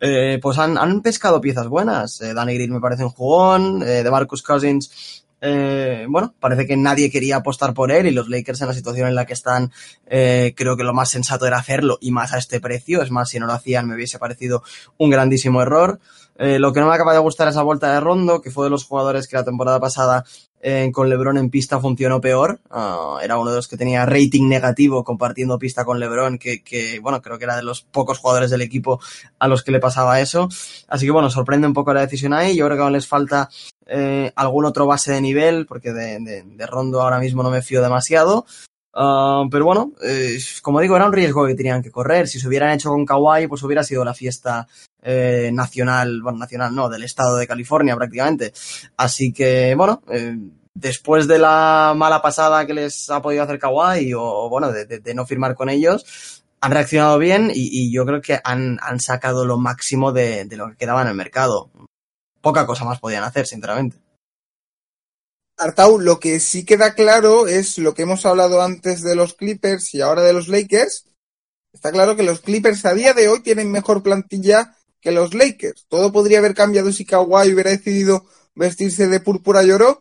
eh, pues han, han, pescado piezas buenas. Danny Green me parece un jugón, de Marcus Cousins, eh, bueno, parece que nadie quería apostar por él y los Lakers en la situación en la que están, eh, creo que lo más sensato era hacerlo y más a este precio. Es más, si no lo hacían me hubiese parecido un grandísimo error. Eh, lo que no me acaba de gustar es esa vuelta de Rondo, que fue de los jugadores que la temporada pasada eh, con LeBron en pista funcionó peor. Uh, era uno de los que tenía rating negativo compartiendo pista con LeBron, que, que, bueno, creo que era de los pocos jugadores del equipo a los que le pasaba eso. Así que bueno, sorprende un poco la decisión ahí. Yo creo que aún les falta eh, algún otro base de nivel, porque de, de, de, Rondo ahora mismo no me fío demasiado. Uh, pero bueno, eh, como digo, era un riesgo que tenían que correr. Si se hubieran hecho con Kawhi, pues hubiera sido la fiesta eh, nacional, bueno, nacional no, del estado de California prácticamente. Así que, bueno, eh, después de la mala pasada que les ha podido hacer Kawhi o, bueno, de, de, de, no firmar con ellos, han reaccionado bien y, y yo creo que han, han sacado lo máximo de, de, lo que quedaba en el mercado. Poca cosa más podían hacer, sinceramente. Artau, lo que sí queda claro es lo que hemos hablado antes de los Clippers y ahora de los Lakers. Está claro que los Clippers a día de hoy tienen mejor plantilla que los Lakers. Todo podría haber cambiado si Kawhi hubiera decidido vestirse de púrpura y oro,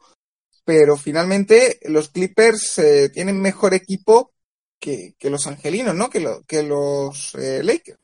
pero finalmente los Clippers eh, tienen mejor equipo que, los angelinos, ¿no? Que, lo, que los eh, Lakers.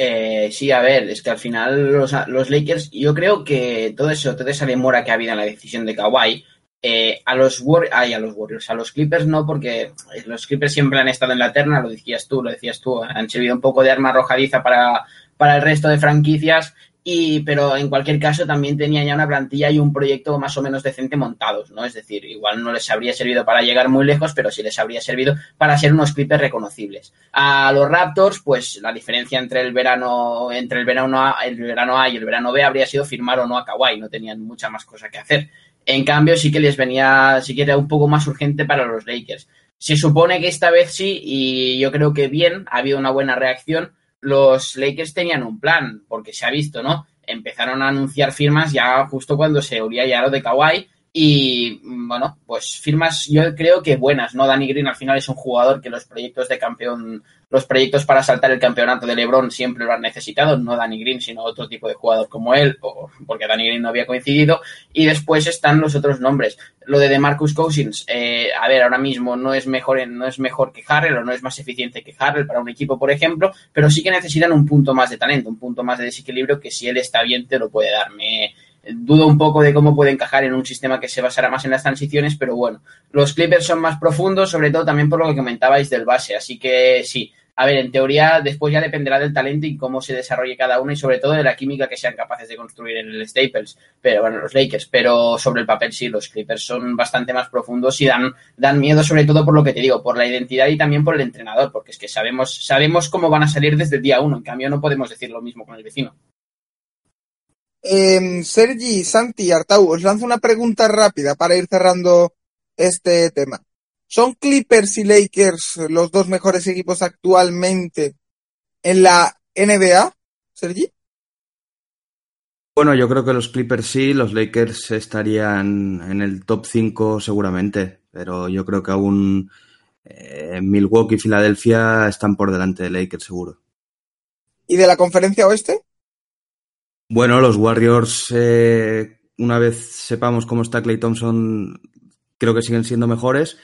Eh, sí, a ver, es que al final los, Lakers, yo creo que todo eso, toda esa demora que ha habido en la decisión de Kawhi, eh, a los a los Warriors, a los Clippers no, porque los Clippers siempre han estado en la terna, lo decías tú, lo decías tú, han servido un poco de arma arrojadiza para, para el resto de franquicias y, pero en cualquier caso también tenía ya una plantilla y un proyecto más o menos decente montados, ¿no? Es decir, igual no les habría servido para llegar muy lejos, pero sí les habría servido para ser unos Clippers reconocibles. A los Raptors, pues la diferencia entre el verano, entre el verano A, el verano A y el verano B habría sido firmar o no a Kawhi, no tenían mucha más cosa que hacer. En cambio, sí que les venía, sí que era un poco más urgente para los Lakers. Se supone que esta vez sí, y yo creo que bien, ha habido una buena reacción, los Lakers tenían un plan, porque se ha visto, ¿no? Empezaron a anunciar firmas ya justo cuando se olía ya lo de Kawhi y bueno, pues firmas yo creo que buenas, ¿no? Danny Green al final es un jugador que los proyectos de campeón, los proyectos para saltar el campeonato de LeBron siempre lo han necesitado, no Danny Green, sino otro tipo de jugador como él, porque Danny Green no había coincidido. Y después están los otros nombres. Lo de DeMarcus Cousins, eh, a ver, ahora mismo no es mejor, no es mejor que Harrell o no es más eficiente que Harrell para un equipo, por ejemplo, pero sí que necesitan un punto más de talento, un punto más de desequilibrio que si él está bien te lo puede dar. Me, dudo un poco de cómo puede encajar en un sistema que se basará más en las transiciones, pero bueno, los Clippers son más profundos, sobre todo también por lo que comentabais del base, así que sí, a ver, en teoría después ya dependerá del talento y cómo se desarrolle cada uno y sobre todo de la química que sean capaces de construir en el Staples, pero bueno, los Lakers, pero sobre el papel sí, los Clippers son bastante más profundos y dan, dan miedo sobre todo por lo que te digo, por la identidad y también por el entrenador, porque es que sabemos, sabemos cómo van a salir desde el día uno, en cambio no podemos decir lo mismo con el vecino. Eh, Sergi, Santi, Artau, os lanzo una pregunta rápida para ir cerrando este tema. ¿Son Clippers y Lakers los dos mejores equipos actualmente en la NBA, Sergi? Bueno, yo creo que los Clippers sí, los Lakers estarían en el top 5 seguramente, pero yo creo que aún eh, Milwaukee y Filadelfia están por delante de Lakers seguro. ¿Y de la conferencia oeste? Bueno, los Warriors, eh, una vez sepamos cómo está Clay Thompson, creo que siguen siendo mejores.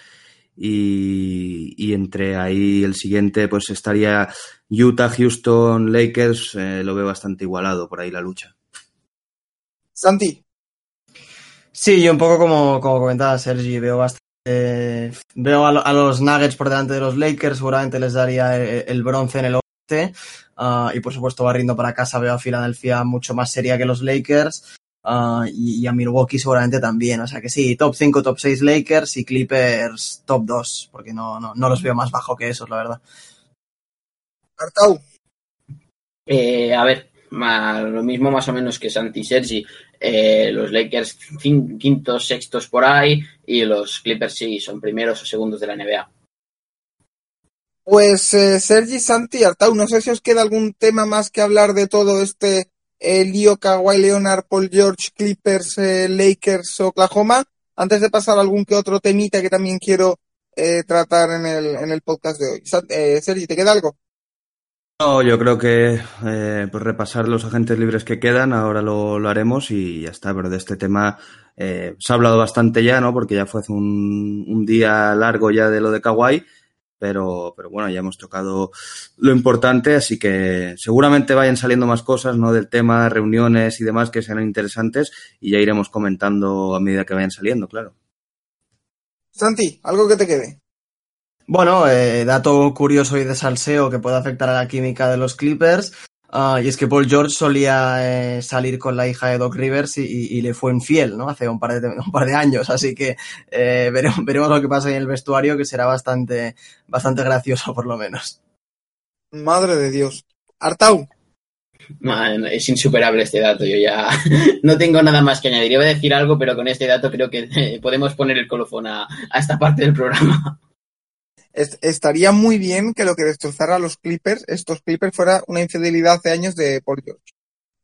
Y, y, entre ahí el siguiente, pues estaría Utah, Houston, Lakers. Eh, lo veo bastante igualado por ahí la lucha. Santi. Sí, yo un poco como, como comentaba Sergi, veo bastante. Eh, veo a, a, los Nuggets por delante de los Lakers, seguramente les daría el, el bronce en el. Uh, y por supuesto, barriendo para casa, veo a Filadelfia mucho más seria que los Lakers. uh, y, y, a Milwaukee seguramente también. O sea que sí, top 5, top 6 Lakers y Clippers top 2, porque no, no, no los veo más bajo que esos, la verdad. Artau. Eh, a ver, más, lo mismo más o menos que Santi Sergi. Eh, los Lakers quintos, sextos por ahí y los Clippers sí son primeros o segundos de la NBA. Pues eh, Sergi, Santi, Artau, no sé si os queda algún tema más que hablar de todo este eh, lío Kawhi Leonard, Paul George, Clippers, eh, Lakers, Oklahoma, antes de pasar a algún que otro temita que también quiero eh, tratar en el, en el podcast de hoy. Sergi, ¿te queda algo? No, yo creo que pues repasar los agentes libres que quedan, ahora lo, lo haremos y ya está, pero de este tema se ha hablado bastante ya, ¿no? Porque ya fue hace un, un día largo ya de lo de Kawhi, pero, pero bueno, ya hemos tocado lo importante, así que seguramente vayan saliendo más cosas, ¿no? Del tema, reuniones y demás que sean interesantes y ya iremos comentando a medida que vayan saliendo, claro. Santi, algo que te quede. Bueno, eh, dato curioso y de salseo que puede afectar a la química de los Clippers. Uh, y es que Paul George solía eh, salir con la hija de Doc Rivers y, y, y, le fue infiel, ¿no? Hace un par de, *laughs* un par de años. Así que eh, veremos, *laughs* veremos, lo que pasa en el vestuario, que será bastante, bastante gracioso, por lo menos. Madre de Dios. Artau. Man, es insuperable este dato. Yo ya *laughs* no tengo nada más que añadir. Iba a decir algo, pero con este dato creo que eh, podemos poner el colofón a, a esta parte del programa estaría muy bien que lo que destrozara a los Clippers, estos Clippers, fuera una infidelidad hace años de Paul George.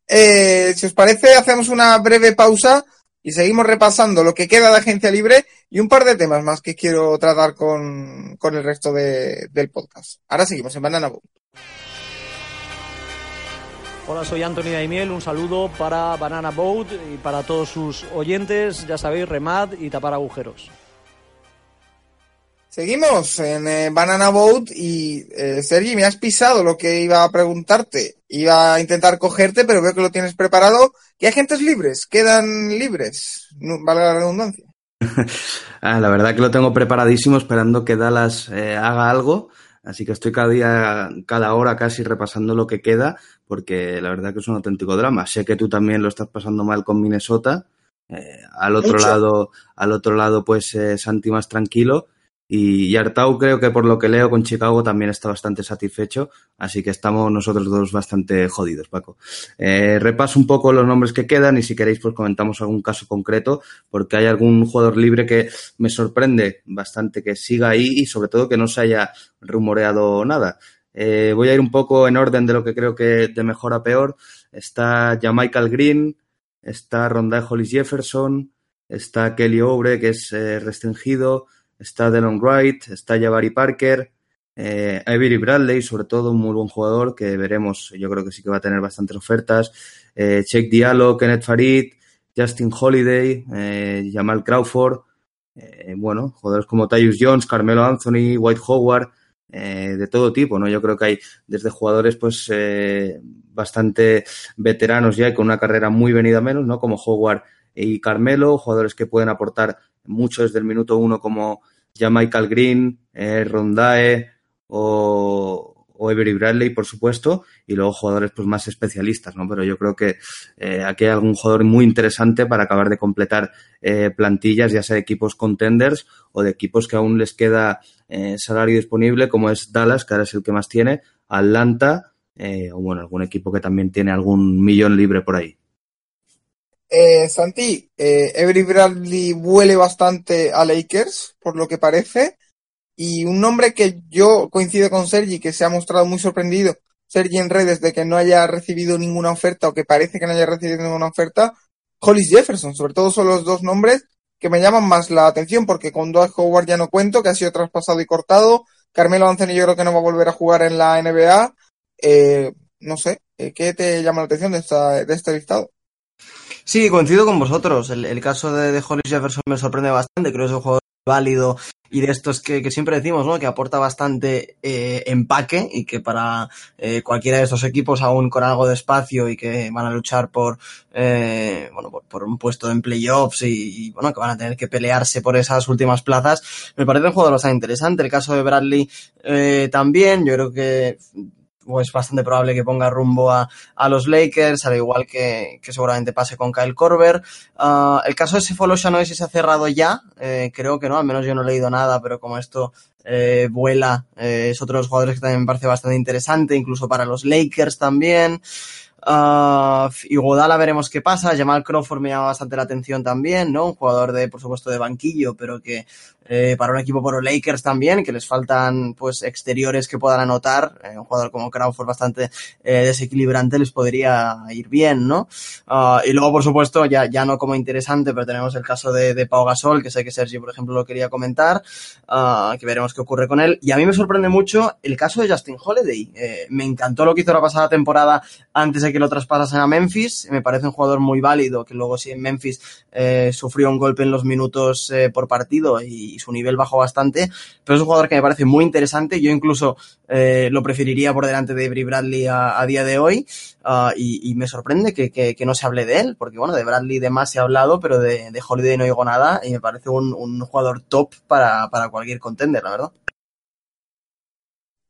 Eh, si os parece, hacemos una breve pausa y seguimos repasando lo que queda de agencia libre y un par de temas más que quiero tratar con, con el resto de, del podcast. Ahora seguimos en Banana Boat. Hola, soy Anthony Daimiel, un saludo para Banana Boat y para todos sus oyentes, ya sabéis, remad y tapar agujeros. Seguimos en eh, Banana Boat y eh, Sergi, me has pisado lo que iba a preguntarte. Iba a intentar cogerte, pero veo que lo tienes preparado. ¿Qué agentes libres quedan libres? No, vale la redundancia. *laughs* ah, la verdad que lo tengo preparadísimo esperando que Dallas eh, haga algo. Así que estoy cada día, cada hora casi repasando lo que queda, porque la verdad que es un auténtico drama. Sé que tú también lo estás pasando mal con Minnesota. Eh, al otro Mucho. lado, al otro lado, pues eh, Santi más tranquilo. Y, y Artau creo que por lo que leo con Chicago también está bastante satisfecho, así que estamos nosotros dos bastante jodidos, Paco. Eh, repaso un poco los nombres que quedan y si queréis pues comentamos algún caso concreto, porque hay algún jugador libre que me sorprende bastante que siga ahí y sobre todo que no se haya rumoreado nada. Eh, voy a ir un poco en orden de lo que creo que de mejor a peor. Está Jamichael Green, está Rondé Hollis Jefferson, está Kelly Obre, que es eh, restringido, está Delon Wright, está Jabari Parker, eh, Avery Bradley, sobre todo un muy buen jugador que veremos, yo creo que sí que va a tener bastantes ofertas, eh, Check Diallo, Kenneth Farid, Justin Holiday, eh, Jamal Crawford, eh, bueno, jugadores como Tyus Jones, Carmelo Anthony, White Howard, eh, de todo tipo, ¿no? Yo creo que hay desde jugadores pues eh, bastante veteranos ya y con una carrera muy venida menos, ¿no? Como Howard y Carmelo, jugadores que pueden aportar mucho desde el minuto uno como ya Michael Green, eh, Rondae o, o Bradley, por supuesto, y luego jugadores pues más especialistas, ¿no? Pero yo creo que eh, aquí hay algún jugador muy interesante para acabar de completar eh, plantillas, ya sea de equipos contenders o de equipos que aún les queda salario disponible, como es Dallas, que ahora es el que más tiene, Atlanta, o bueno, algún equipo que también tiene algún millón libre por ahí. Eh, Santi, eh, Avery Bradley huele bastante a Lakers, por lo que parece. Y un nombre que yo coincido con Sergi, que se ha mostrado muy sorprendido, Sergi en redes, de que no haya recibido ninguna oferta o que parece que no haya recibido ninguna oferta, Hollis Jefferson. Sobre todo son los dos nombres que me llaman más la atención, porque con Dwight Howard ya no cuento, que ha sido traspasado y cortado. Carmelo Anthony yo creo que no va a volver a jugar en la NBA. Eh, no sé, ¿qué te llama la atención de, esta, de este listado? Sí, coincido con vosotros. El, el caso de, de, Hollis Jefferson me sorprende bastante. Creo que es un jugador válido y de estos que, que siempre decimos, ¿no? Que aporta bastante eh, empaque y que para eh, cualquiera de estos equipos, aún con algo de espacio y que van a luchar por, eh, bueno, por, por, un puesto en playoffs y, y, bueno, que van a tener que pelearse por esas últimas plazas, me parece un jugador bastante interesante. El caso de Bradley eh, también, yo creo que es bastante probable que ponga rumbo a, a los Lakers, al igual que, que, seguramente pase con Kyle Korver. Uh, el caso de Sefolosha no sé si se ha cerrado ya, eh, creo que no, al menos yo no he leído nada, pero como esto eh, vuela, eh, es otro de los jugadores que también me parece bastante interesante, incluso para los Lakers también. Uh, y Godala veremos qué pasa. Jamal Crawford me llama bastante la atención también, ¿no? Un jugador de, por supuesto, de banquillo, pero que eh, para un equipo por los Lakers también, que les faltan pues exteriores que puedan anotar. Eh, un jugador como Crawford bastante eh, desequilibrante les podría ir bien, ¿no? Uh, y luego, por supuesto, ya, ya no como interesante, pero tenemos el caso de, de Pau Gasol, que sé que Sergio, por ejemplo, lo quería comentar, uh, que veremos qué ocurre con él. Y a mí me sorprende mucho el caso de Justin Holiday. Eh, me encantó lo que hizo la pasada temporada antes de que lo traspasasen a Memphis. Me parece un jugador muy válido, que luego sí en Memphis eh, sufrió un golpe en los minutos por partido y, su nivel bajó bastante, pero es un jugador que me parece muy interesante. Yo incluso eh, lo preferiría por delante de Avery Bradley a, día de hoy uh, y, me sorprende que, no se hable de él, porque bueno, de Bradley y demás se ha hablado, pero de, Holiday no oigo nada y me parece un, jugador top para, para cualquier contender, la verdad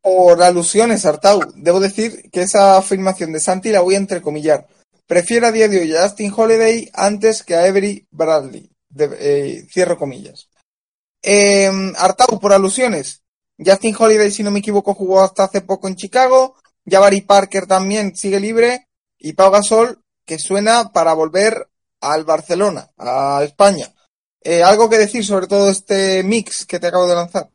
por alusiones, Artau. Debo decir que esa afirmación de Santi la voy a entrecomillar. Prefiero a día de hoy a Justin Holiday antes que a Avery Bradley. Eh, cierro comillas. Eh, Artau, por alusiones. Justin Holiday, si no me equivoco, jugó hasta hace poco en Chicago. Jabari Parker también sigue libre. Y Pau Gasol, que suena para volver al Barcelona, a España. Eh, ¿Algo que decir sobre todo este mix que te acabo de lanzar?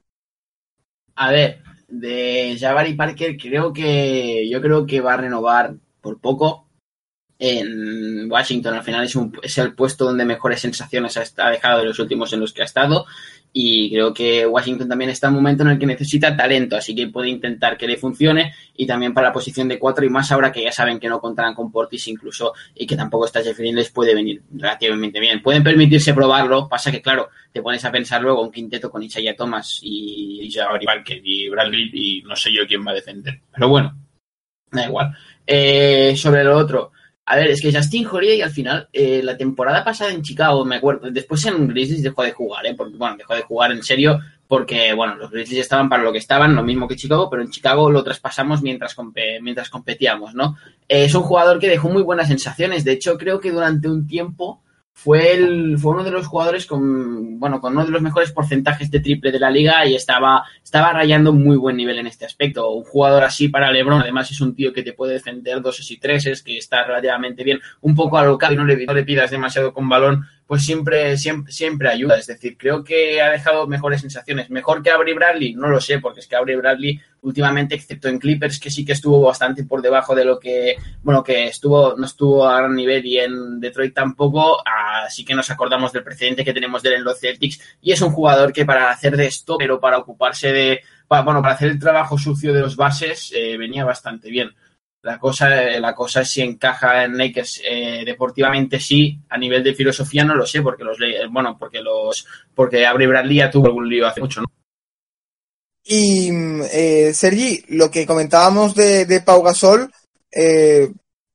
A ver, de Jabari Parker creo que yo creo que va a renovar por poco en Washington al final es, un, es el puesto donde mejores sensaciones ha, dejado de los últimos en los que ha estado y creo que Washington también está en un momento en el que necesita talento, así que puede intentar que le funcione y también para la posición de cuatro y más ahora que ya saben que no contarán con Portis incluso y que tampoco está Jeffrey les puede venir relativamente bien. Pueden permitirse probarlo, pasa que claro, te pones a pensar luego un quinteto con Isaiah Thomas y Jabari Parker y Bradley y no sé yo quién va a defender, pero bueno, da igual. Eh, sobre lo otro, a ver, es que Justin Holiday al final, eh, la temporada pasada en Chicago, me acuerdo, después en Grizzlies dejó de jugar, ¿eh? Porque, bueno, dejó de jugar en serio porque, bueno, los Grizzlies estaban para lo que estaban, lo mismo que Chicago, pero en Chicago lo traspasamos mientras, mientras competíamos, ¿no? Eh, es un jugador que dejó muy buenas sensaciones, de hecho creo que durante un tiempo fue, el, fue uno de los jugadores con, bueno, con uno de los mejores porcentajes de triple de la liga y estaba, estaba rayando muy buen nivel en este aspecto. Un jugador así para LeBron, además es un tío que te puede defender doses y treses, que está relativamente bien, un poco alocado y no le, no le pidas demasiado con balón, pues siempre, siempre, siempre ayuda. Es decir, creo que ha dejado mejores sensaciones. Mejor que Avery Bradley, no lo sé, porque es que Avery Bradley últimamente, excepto en Clippers, que sí que estuvo bastante por debajo de lo que, bueno, que estuvo, no estuvo a gran nivel y en Detroit tampoco, así que nos acordamos del precedente que tenemos de él en los Celtics. Y es un jugador que para hacer de esto, pero para ocuparse de, para, bueno, para hacer el trabajo sucio de los bases, eh, venía bastante bien. La cosa, la cosa es si encaja en Lakers eh, deportivamente sí, a nivel de filosofía no lo sé, porque los bueno, porque los porque Avery Bradley ya tuvo algún lío hace mucho, ¿no? Y eh, Sergi, lo que comentábamos de, de Pau Gasol, eh,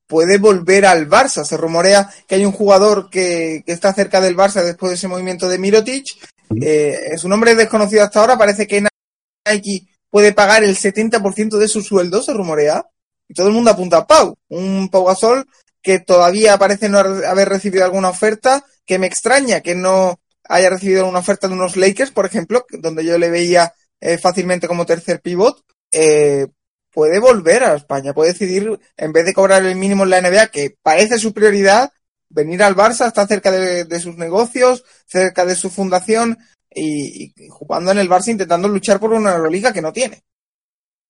puede volver al Barça. Se rumorea que hay un jugador que, que está cerca del Barça después de ese movimiento de Mirotic. Eh, su nombre es desconocido hasta ahora. Parece que Nike puede pagar el 70% de su sueldo, se rumorea. Y todo el mundo apunta a Pau. Un Pau Gasol que todavía parece no haber recibido alguna oferta, que me extraña que no haya recibido una oferta de unos Lakers, por ejemplo, donde yo le veía eh, fácilmente como tercer pivot, eh, puede volver a España, puede decidir, en vez de cobrar el mínimo en la NBA, que parece su prioridad, venir al Barça, estar cerca de, sus negocios, cerca de su fundación y, y, jugando en el Barça intentando luchar por una Euroliga que no tiene.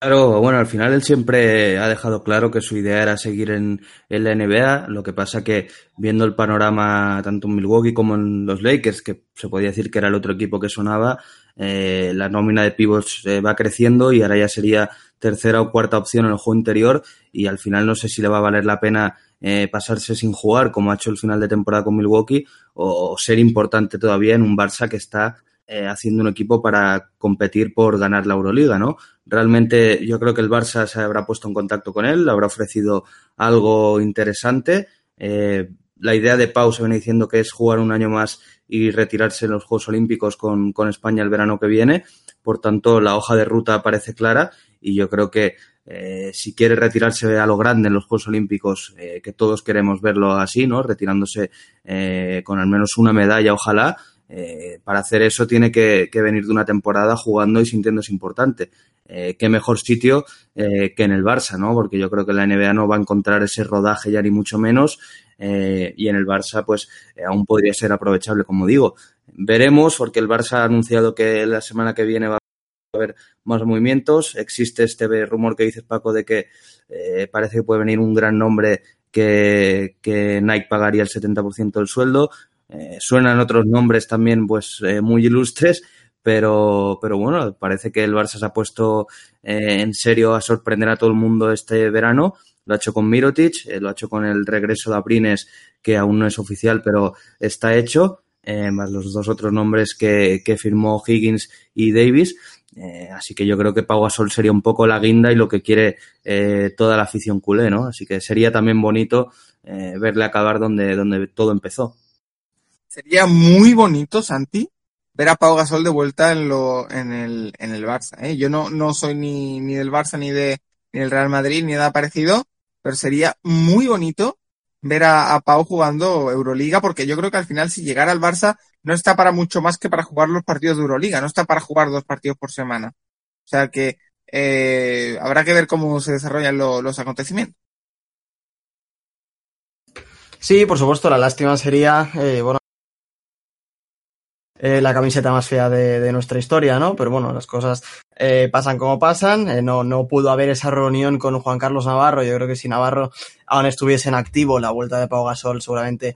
Claro, bueno, al final él siempre ha dejado claro que su idea era seguir en, la NBA, lo que pasa que viendo el panorama tanto en Milwaukee como en los Lakers, que se podía decir que era el otro equipo que sonaba, eh, la nómina de pivots eh, va creciendo y ahora ya sería tercera o cuarta opción en el juego interior y al final no sé si le va a valer la pena eh, pasarse sin jugar como ha hecho el final de temporada con Milwaukee o, o ser importante todavía en un Barça que está haciendo un equipo para competir por ganar la Euroliga, ¿no? Realmente yo creo que el Barça se habrá puesto en contacto con él, le habrá ofrecido algo interesante. Eh, la idea de Pau se viene diciendo que es jugar un año más y retirarse en los Juegos Olímpicos con, España el verano que viene. Por tanto, la hoja de ruta parece clara y yo creo que eh, si quiere retirarse a lo grande en los Juegos Olímpicos, eh, que todos queremos verlo así, ¿no? Retirándose con al menos una medalla, ojalá. para hacer eso tiene que, venir de una temporada jugando y sintiéndose importante. Qué mejor sitio que en el Barça, ¿no? Porque yo creo que la NBA no va a encontrar ese rodaje ya ni mucho menos. y en el Barça, pues, aún podría ser aprovechable, como digo. Veremos, porque el Barça ha anunciado que la semana que viene va haber más movimientos. Existe este rumor que dices, Paco, de que eh, parece que puede venir un gran nombre que, Nike pagaría el 70% del sueldo. Eh, suenan otros nombres también pues eh, muy ilustres, pero, pero bueno, parece que el Barça se ha puesto en serio a sorprender a todo el mundo este verano. Lo ha hecho con Mirotic, lo ha hecho con el regreso de Abrines, que aún no es oficial, pero está hecho. más los dos otros nombres que, que firmó Higgins y Davis. Eh, así que yo creo que Pau Gasol sería un poco la guinda y lo que quiere eh, toda la afición culé, ¿no? Así que sería también bonito eh, verle acabar donde, donde todo empezó. Sería muy bonito, Santi, ver a Pau Gasol de vuelta en, lo, en, el, en el Barça. Yo no, soy ni, ni del Barça ni, de, ni del Real Madrid ni nada parecido, pero sería muy bonito ver a, a, Pau jugando Euroliga, porque yo creo que al final si llegara al Barça no está para mucho más que para jugar los partidos de Euroliga, no está para jugar dos partidos por semana. O sea que eh, habrá que ver cómo se desarrollan los acontecimientos. Sí, por supuesto, la lástima sería, eh, bueno, eh, la camiseta más fea de, nuestra historia, ¿no? Pero bueno, las cosas eh, pasan como pasan. Eh, no, no pudo haber esa reunión con Juan Carlos Navarro. Yo creo que si Navarro aún estuviese en activo, la vuelta de Pau Gasol seguramente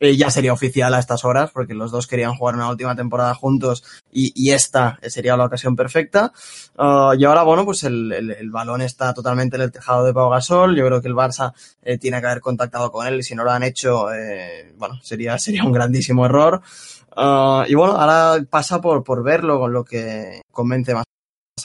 ya sería oficial a estas horas, porque los dos querían jugar una última temporada juntos y, esta sería la ocasión perfecta. Uh, y ahora, bueno, pues el, el, balón está totalmente en el tejado de Pau Gasol. Yo creo que el Barça tiene que haber contactado con él y si no lo han hecho, bueno, sería, *laughs* sería un grandísimo error. Ah, y bueno, ahora pasa por, por verlo con lo que convence más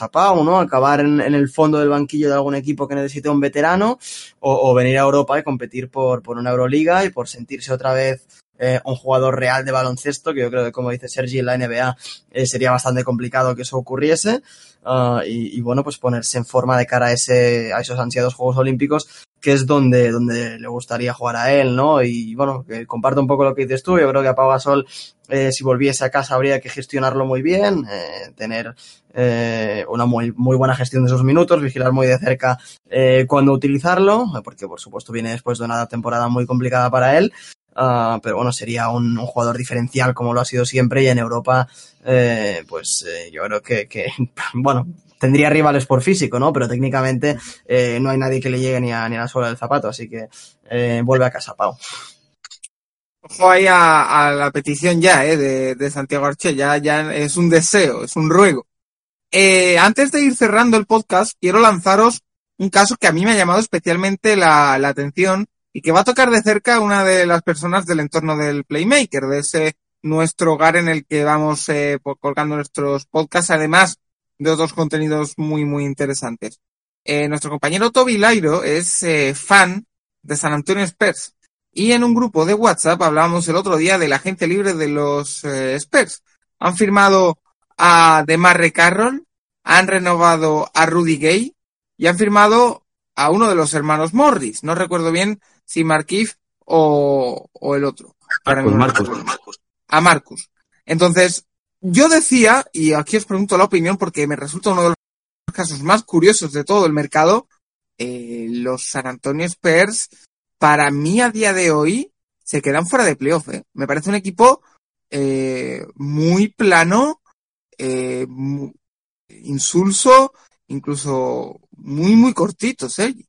a ¿no? Acabar en, el fondo del banquillo de algún equipo que necesite un veterano o, venir a Europa y competir por, por una Euroliga y por sentirse otra vez eh, un jugador real de baloncesto, que yo creo que como dice Sergi en la NBA eh, sería bastante complicado que eso ocurriese. Ah, y, y, bueno, pues ponerse en forma de cara a, ese, a esos ansiados Juegos Olímpicos que es donde, donde le gustaría jugar a él, ¿no? Y bueno, comparto un poco lo que dices tú, yo creo que a Pau Gasol, eh, si volviese a casa habría que gestionarlo muy bien, eh, tener eh, una muy, muy buena gestión de esos minutos, vigilar muy de cerca eh, cuándo utilizarlo, porque por supuesto viene después de una temporada muy complicada para él, Uh, pero bueno, sería un, un, jugador diferencial como lo ha sido siempre y en Europa, eh, pues eh, yo creo que, que, *laughs* bueno, tendría rivales por físico, ¿no? Pero técnicamente eh, no hay nadie que le llegue ni a, ni a la suela del zapato, así que eh, vuelve a casa, Pau. Ojo ahí a, la petición ya, eh, de, de Santiago Arche, ya, ya es un deseo, es un ruego. Eh, antes de ir cerrando el podcast, quiero lanzaros un caso que a mí me ha llamado especialmente la, la atención y que va a tocar de cerca una de las personas del entorno del Playmaker, de ese nuestro hogar en el que vamos colgando nuestros podcasts, además de otros contenidos muy, muy interesantes. Eh, nuestro compañero Toby Lairo es eh, fan de San Antonio Spurs y en un grupo de WhatsApp hablábamos el otro día de la gente libre de los eh, Spurs. Han firmado a DeMarre Carroll, han renovado a Rudy Gay y han firmado a uno de los hermanos Morris. No recuerdo bien si Markif o, o el otro. Marcus, A Marcus. Entonces, yo decía, y aquí os pregunto la opinión porque me resulta uno de los casos más curiosos de todo el mercado, eh, los San Antonio Spurs, para mí a día de hoy, se quedan fuera de playoff. ¿eh? Me parece un equipo eh, muy plano, eh, muy insulso, incluso muy, muy cortito, Sergi.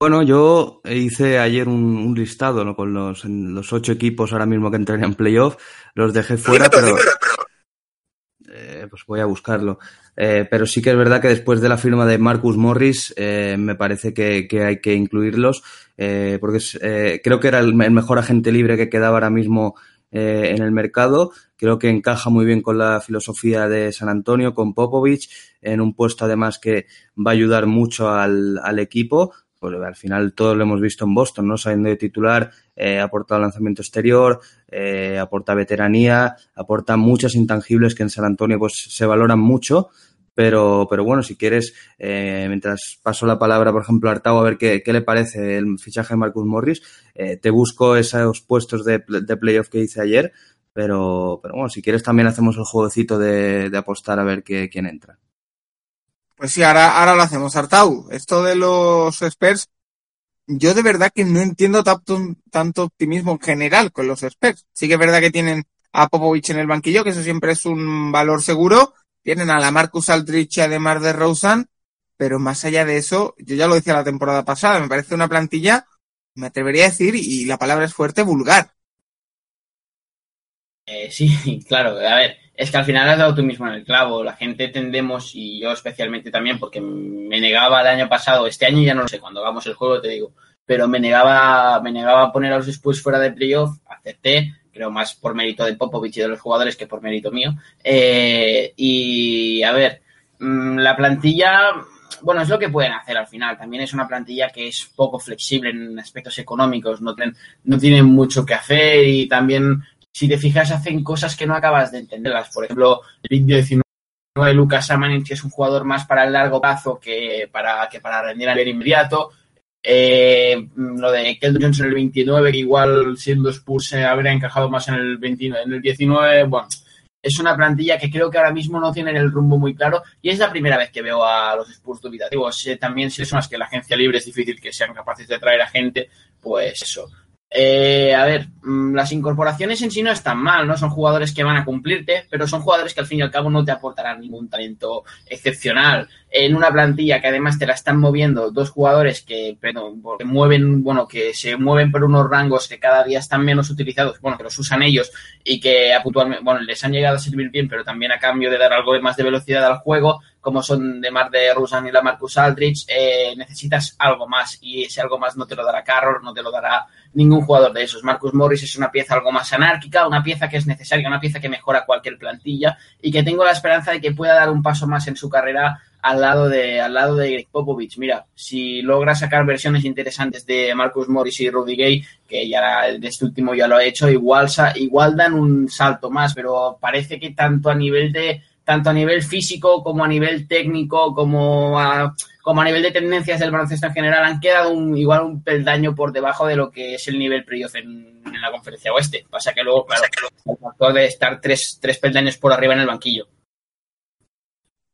Bueno, yo hice ayer un, un listado ¿no? con los, los, ocho equipos ahora mismo que entran en playoff. Los dejé fuera, pero eh, pues voy a buscarlo. Eh, pero sí que es verdad que después de la firma de Marcus Morris, eh, me parece que, que, hay que incluirlos, eh, porque es, creo que era el, el, mejor agente libre que quedaba ahora mismo en el mercado. Creo que encaja muy bien con la filosofía de San Antonio, con Popovich, en un puesto además que va a ayudar mucho al, al equipo pues al final todo lo hemos visto en Boston, ¿no? Saliendo de titular, eh, aporta lanzamiento exterior, eh, aporta veteranía, aporta muchas intangibles que en San Antonio pues se valoran mucho, Pero, pero bueno, si quieres, eh, mientras paso la palabra, por ejemplo, a Artau, a ver qué, qué le parece el fichaje de Marcus Morris, te busco esos puestos de, de playoff que hice ayer, pero, pero bueno, si quieres también hacemos el jueguecito de, de apostar a ver qué, quién entra. Pues sí, ahora, ahora lo hacemos. Artau, esto de los Spurs, yo de verdad que no entiendo tanto, optimismo en general con los Spurs. Sí que es verdad que tienen a Popovich en el banquillo, que eso siempre es un valor seguro. Tienen a la Marcus Aldrich además de Rosen, pero más allá de eso, yo ya lo decía la temporada pasada, me parece una plantilla, me atrevería a decir, y la palabra es fuerte, vulgar. Eh, sí, *laughs* claro, a ver, es que al final has dado tú mismo en el clavo. La gente tendemos, y yo especialmente también, porque me negaba el año pasado, este año ya no lo sé, cuando hagamos el juego te digo, pero me negaba, me negaba a poner a los después fuera de playoff, acepté, creo más por mérito de Popovich y de los jugadores que por mérito mío. Eh, y a ver, mm, la plantilla, bueno, es lo que pueden hacer al final. También es una plantilla que es poco flexible en aspectos económicos, no, tienen, no tienen mucho que hacer y también si te fijas, hacen cosas que no acabas de entenderlas. Por ejemplo, el pick 19 de Lucas Amanin, que es un jugador más para el largo plazo que para, que para rendir al inmediato. Eh, lo de Keldon Johnson en el 29, que igual siendo Spurs se habría encajado más en el, 29, en el 19. Bueno, es una plantilla que creo que ahora mismo no tienen el rumbo muy claro y es la primera vez que veo a los Spurs dubitativos. Eh, también si son las que la agencia libre es difícil que sean capaces de traer a gente, pues eso. Eh, a ver, mm, las incorporaciones en sí no están mal, ¿no? Son jugadores que van a cumplirte, pero son jugadores que al fin y al cabo no te aportarán ningún talento excepcional. En una plantilla que además te la están moviendo dos jugadores que, pero, que mueven, bueno, que se mueven por unos rangos que cada día están menos utilizados, bueno, que los usan ellos y que puntualmente, bueno, les han llegado a servir bien, pero también a cambio de dar algo más de velocidad al juego, como son de Mar de Rusan y la Marcus Aldrich, eh, necesitas algo más y ese algo más no te lo dará Carroll, no te lo dará ningún jugador de esos. Marcus Morris es una pieza algo más anárquica, una pieza que es necesaria, una pieza que mejora cualquier plantilla y que tengo la esperanza de que pueda dar un paso más en su carrera al lado de al lado de Greg Popovich. Mira, si logra sacar versiones interesantes de Marcus Morris y Rudy Gay, que ya de este último ya lo ha hecho, igual igual dan un salto más, pero parece que tanto a nivel de tanto a nivel físico como a nivel técnico como a como a nivel de tendencias del baloncesto en general, han quedado un, igual un peldaño por debajo de lo que es el nivel playoff en, en la conferencia oeste. Pasa que luego, claro, el factor de estar tres, tres peldaños por arriba en el banquillo.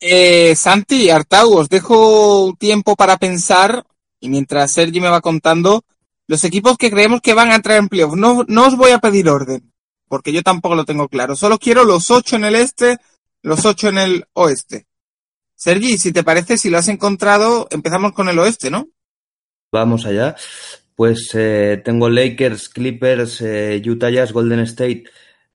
Eh, Santi, Artau, os dejo tiempo para pensar y mientras Sergi me va contando los equipos que creemos que van a entrar en playoff. No, no os voy a pedir orden, porque yo tampoco lo tengo claro. Solo quiero los ocho en el este, los ocho en el oeste. Sergi, si te parece, si lo has encontrado, empezamos con el oeste, ¿no? Vamos allá. Pues eh, tengo Lakers, Clippers, eh, Utah Jazz, Golden State,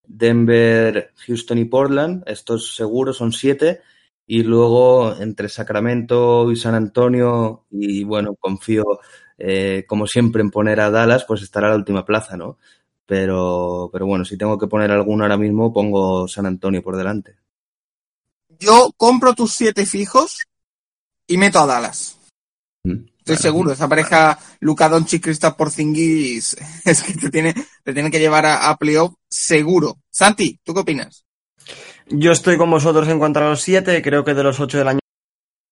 Denver, Houston y Portland. Estos seguros son siete. Y luego entre Sacramento y San Antonio, y bueno, confío eh, como siempre en poner a Dallas, pues estará la última plaza, ¿no? Pero, pero bueno, si tengo que poner alguno ahora mismo, pongo San Antonio por delante yo compro tus siete fijos y meto a Dallas. Mm, Estoy seguro, esa pareja Luca Doncic, Kristaps Porzingis *laughs* es que te tiene, te tiene que llevar a, a, playoff seguro. Santi, ¿tú qué opinas? Yo estoy con vosotros en cuanto a los siete, creo que de los ocho del año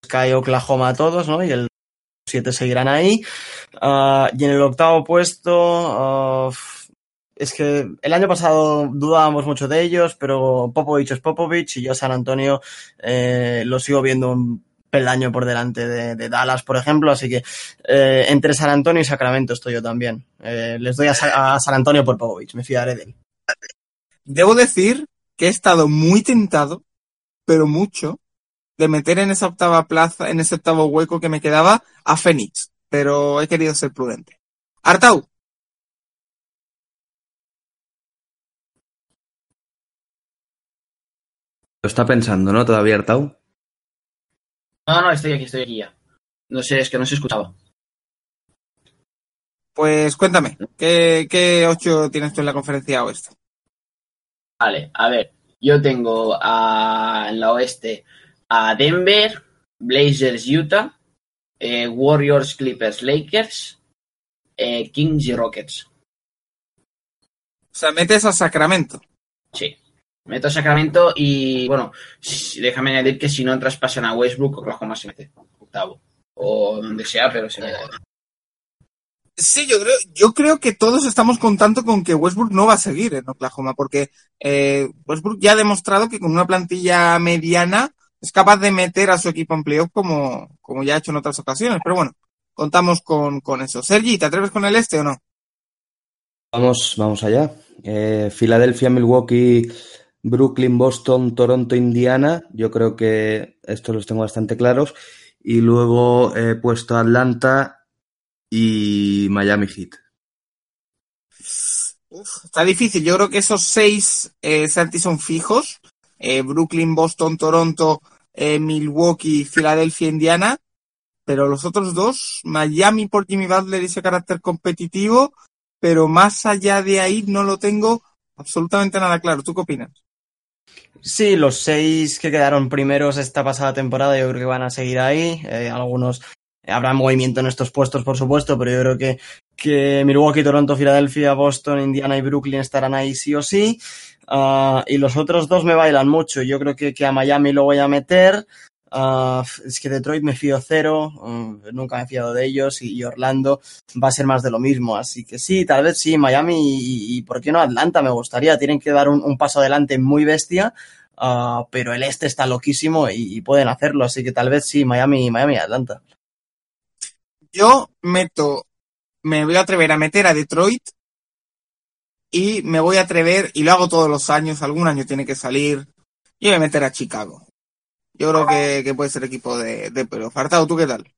cae Oklahoma a todos, ¿no? Y el siete seguirán ahí. Uh, y en el octavo puesto, uh, es que el año pasado dudábamos mucho de ellos, pero Popovich es Popovich y yo San Antonio eh, lo sigo viendo un peldaño por delante de, de Dallas, por ejemplo, así que eh, entre San Antonio y Sacramento estoy yo también. Eh, les doy a, a, San Antonio por Popovich, me fiaré de él. Debo decir que he estado muy tentado, pero mucho, de meter en esa octava plaza, en ese octavo hueco que me quedaba a Phoenix, pero he querido ser prudente. Artau, Lo está pensando, ¿no? Todavía Artau. No, no, estoy aquí, estoy aquí ya. No sé, es que no se escuchaba. Pues cuéntame, ¿qué, qué ocho tienes tú en la conferencia oeste? Vale, a ver, yo tengo a, en la oeste a Denver, Blazers, Utah, eh, Warriors, Clippers, Lakers, eh, Kings y Rockets. O sea, metes a Sacramento. Sí. Meto a Sacramento y, bueno, déjame añadir que si no traspasan a Westbrook, Oklahoma se mete octavo. O donde sea, pero se mete. Sí, yo creo, yo creo que todos estamos contando con que Westbrook no va a seguir en Oklahoma, porque eh, Westbrook ya ha demostrado que con una plantilla mediana es capaz de meter a su equipo en playoff como, como ya ha hecho en otras ocasiones. Pero bueno, contamos con, con eso. Sergi, ¿te atreves con el este o no? Vamos, vamos allá. Eh, Filadelfia, Milwaukee, Brooklyn, Boston, Toronto, Indiana. Yo creo que estos los tengo bastante claros. Y luego he puesto Atlanta y Miami Heat. está difícil. Yo creo que esos seis eh, Santi son fijos. Eh, Brooklyn, Boston, Toronto, eh, Milwaukee, Filadelfia, Indiana. Pero los otros dos, Miami por Jimmy Butler y ese carácter competitivo, pero más allá de ahí no lo tengo absolutamente nada claro. ¿Tú qué opinas? Sí, los seis que quedaron primeros esta pasada temporada yo creo que van a seguir ahí. Eh, algunos habrá movimiento en estos puestos, por supuesto, pero yo creo que, que Milwaukee, Toronto, Filadelfia, Boston, Indiana y Brooklyn estarán ahí sí o sí. Uh, y los otros dos me bailan mucho. Yo creo que, que a Miami lo voy a meter. Uh, es que Detroit me fío cero, uh, nunca me he fiado de ellos y, Orlando va a ser más de lo mismo. Así que sí, tal vez sí, Miami y, y ¿por qué no Atlanta? Me gustaría. Tienen que dar un, un paso adelante muy bestia, uh, pero el este está loquísimo y, pueden hacerlo. Así que tal vez sí, Miami, Miami Atlanta. Yo meto, me voy a atrever a meter a Detroit y me voy a atrever, y lo hago todos los años, algún año tiene que salir, y voy a meter a Chicago. Yo creo que, puede ser equipo de, de pero Fartado, ¿tú qué tal?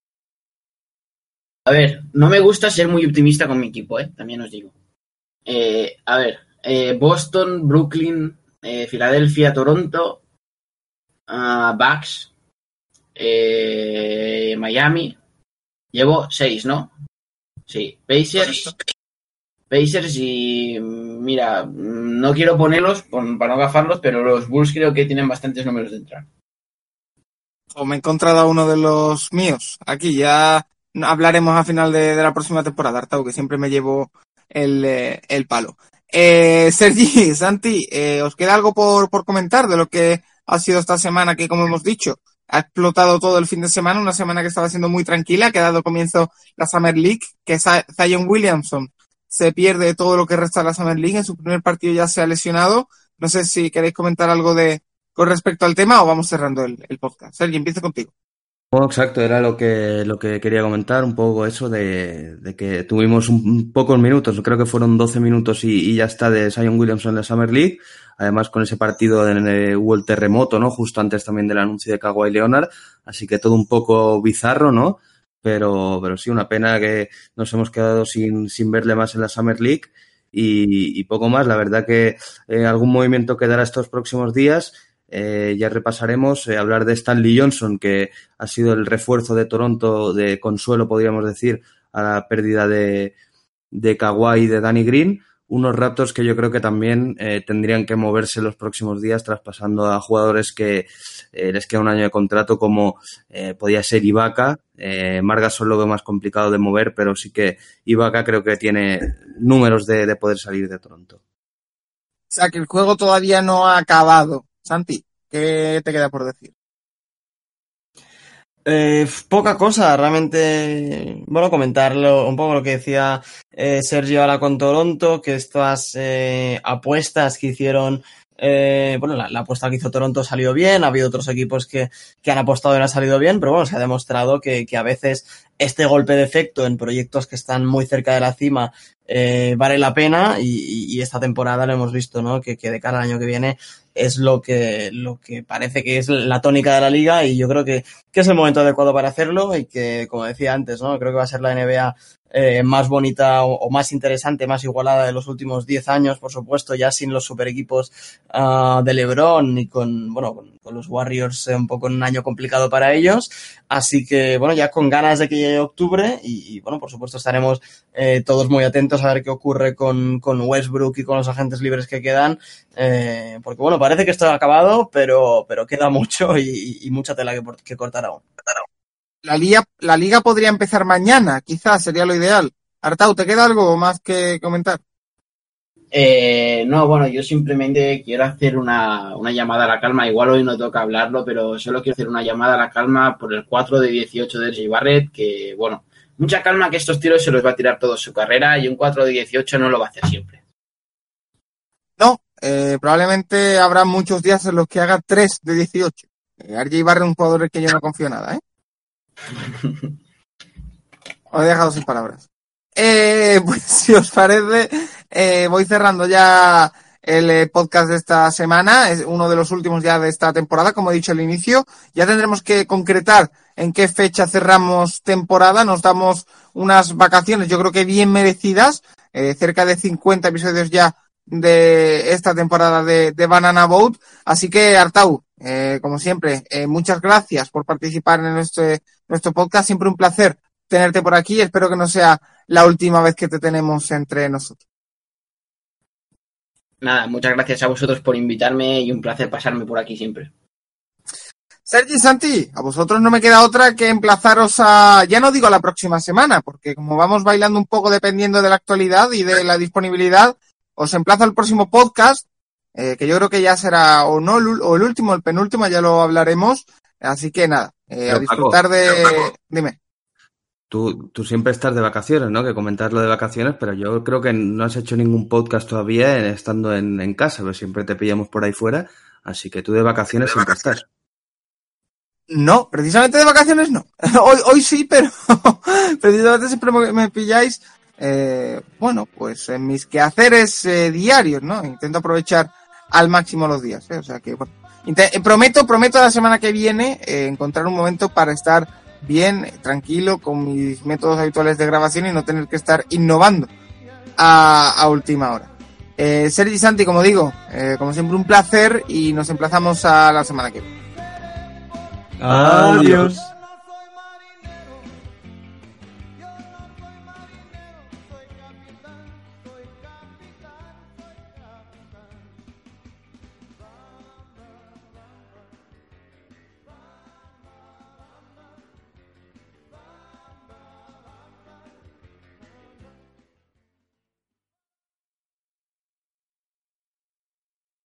A ver, no me gusta ser muy optimista con mi equipo, ¿eh? también os digo. Eh, a ver, eh, Boston, Brooklyn, eh, Filadelfia, Toronto, uh, Bucks, Miami. Llevo seis, ¿no? Sí, Pacers, Pacers y mira, no quiero ponerlos para no gafarlos, pero los Bulls creo que tienen bastantes números de entrar. O me he encontrado a uno de los míos. Aquí ya hablaremos a final de, de la próxima temporada, Artau, que siempre me llevo el, eh, el palo. Eh, Sergi, Santi, eh, ¿os queda algo por, por comentar de lo que ha sido esta semana que, como hemos dicho, ha explotado todo el fin de semana, una semana que estaba siendo muy tranquila, que ha dado comienzo la Summer League, que Zion Williamson se pierde todo lo que resta de la Summer League, en su primer partido ya se ha lesionado. No sé si queréis comentar algo de con respecto al tema o vamos cerrando el, podcast. Sergi, empieza contigo. Bueno, exacto, era lo que, lo que quería comentar, un poco eso de, de que tuvimos un, pocos minutos, creo que fueron 12 minutos y, ya está de Zion Williamson en la Summer League, además con ese partido en el, hubo el terremoto, ¿no? Justo antes también del anuncio de Kawhi Leonard, así que todo un poco bizarro, ¿no? Pero, pero sí, una pena que nos hemos quedado sin, sin verle más en la Summer League y, y poco más. La verdad que eh, algún movimiento quedará estos próximos días eh, ya repasaremos eh, hablar de Stanley Johnson, que ha sido el refuerzo de Toronto de consuelo, podríamos decir, a la pérdida de, de Kawhi y de Danny Green. Unos Raptors que yo creo que también eh, tendrían que moverse los próximos días, traspasando a jugadores que les queda un año de contrato, como podía ser Ibaka. Margas son lo veo más complicado de mover, pero sí que Ibaka creo que tiene números de poder salir de Toronto. O sea, que el juego todavía no ha acabado. Santi, ¿qué te queda por decir? Eh, poca cosa, realmente, bueno, comentarlo un poco lo que decía eh, Sergio ahora con Toronto, que estas eh, apuestas que hicieron, eh, bueno, la, la, apuesta que hizo Toronto salió bien, ha habido otros equipos que, que han apostado y no ha salido bien, pero bueno, se ha demostrado que, que a veces este golpe de efecto en proyectos que están muy cerca de la cima eh, vale la pena y, y, esta temporada lo hemos visto, ¿no? Que, que de cara al año que viene es lo que, lo que parece que es la tónica de la liga y yo creo que, que es el momento adecuado para hacerlo y que, como decía antes, ¿no? Creo que va a ser la NBA eh, más bonita o, más interesante, más igualada de los últimos 10 años, por supuesto, ya sin los super equipos uh, de LeBron y con, bueno, con, con los Warriors eh, un poco en un año complicado para ellos. Así que, bueno, ya con ganas de que llegue octubre y, y bueno, por supuesto estaremos eh, todos muy atentos a ver qué ocurre con, con Westbrook y con los agentes libres que quedan, eh, porque bueno, parece que esto ha acabado, pero, pero queda mucho y, y mucha tela que, que cortar aún. La liga, la liga podría empezar mañana, quizás sería lo ideal. Artau, ¿te queda algo más que comentar? Eh, no, bueno, yo simplemente quiero hacer una, una, llamada a la calma. Igual hoy no toca hablarlo, pero solo quiero hacer una llamada a la calma por el 4 de 18 de RJ Barrett, que bueno, mucha calma que estos tiros se los va a tirar toda su carrera y un 4 de 18 no lo va a hacer siempre. No, eh, probablemente habrá muchos días en los que haga 3 de 18. Eh, RJ Barrett es un jugador en que yo no confío nada, ¿eh? *laughs* Os he dejado sin palabras. Eh, *laughs* pues si os parece, eh, voy cerrando ya el eh, podcast de esta semana, es uno de los últimos ya de esta temporada, como he dicho al inicio. Ya tendremos que concretar en qué fecha cerramos temporada. Nos damos unas vacaciones, yo creo que bien merecidas, cerca de 50 episodios ya de esta temporada de, de Banana Boat. Así que, Artau, eh, como siempre, eh, muchas gracias por participar en este, nuestro podcast. Siempre un placer tenerte por aquí. Espero que no sea la última vez que te tenemos entre nosotros. Nada, muchas gracias a vosotros por invitarme y un placer pasarme por aquí siempre. Sergi Santi, a vosotros no me queda otra que emplazaros a, ya no digo la próxima semana, porque como vamos bailando un poco dependiendo de la actualidad y de la disponibilidad, os emplazo al próximo podcast, eh, que yo creo que ya será o no o el último, el penúltimo, ya lo hablaremos. Así que nada, eh, a disfrutar Paco, de. Dime. Tú, tú siempre estás de vacaciones, ¿no? Que comentar lo de vacaciones, pero yo creo que no has hecho ningún podcast todavía estando en, en casa, pero siempre te pillamos por ahí fuera, así que tú de vacaciones siempre estás. No, precisamente de vacaciones no. *laughs* Hoy, hoy sí, pero *laughs* precisamente siempre me pilláis, eh, bueno, pues en mis quehaceres eh, diarios, ¿no? Intento aprovechar al máximo los días, ¿eh? O sea que, bueno, prometo, prometo la semana que viene eh, encontrar un momento para estar bien, tranquilo, con mis métodos habituales de grabación y no tener que estar innovando a, a última hora. Eh, Sergi Santi, como digo, eh, como siempre un placer y nos emplazamos a la semana que viene. Adiós.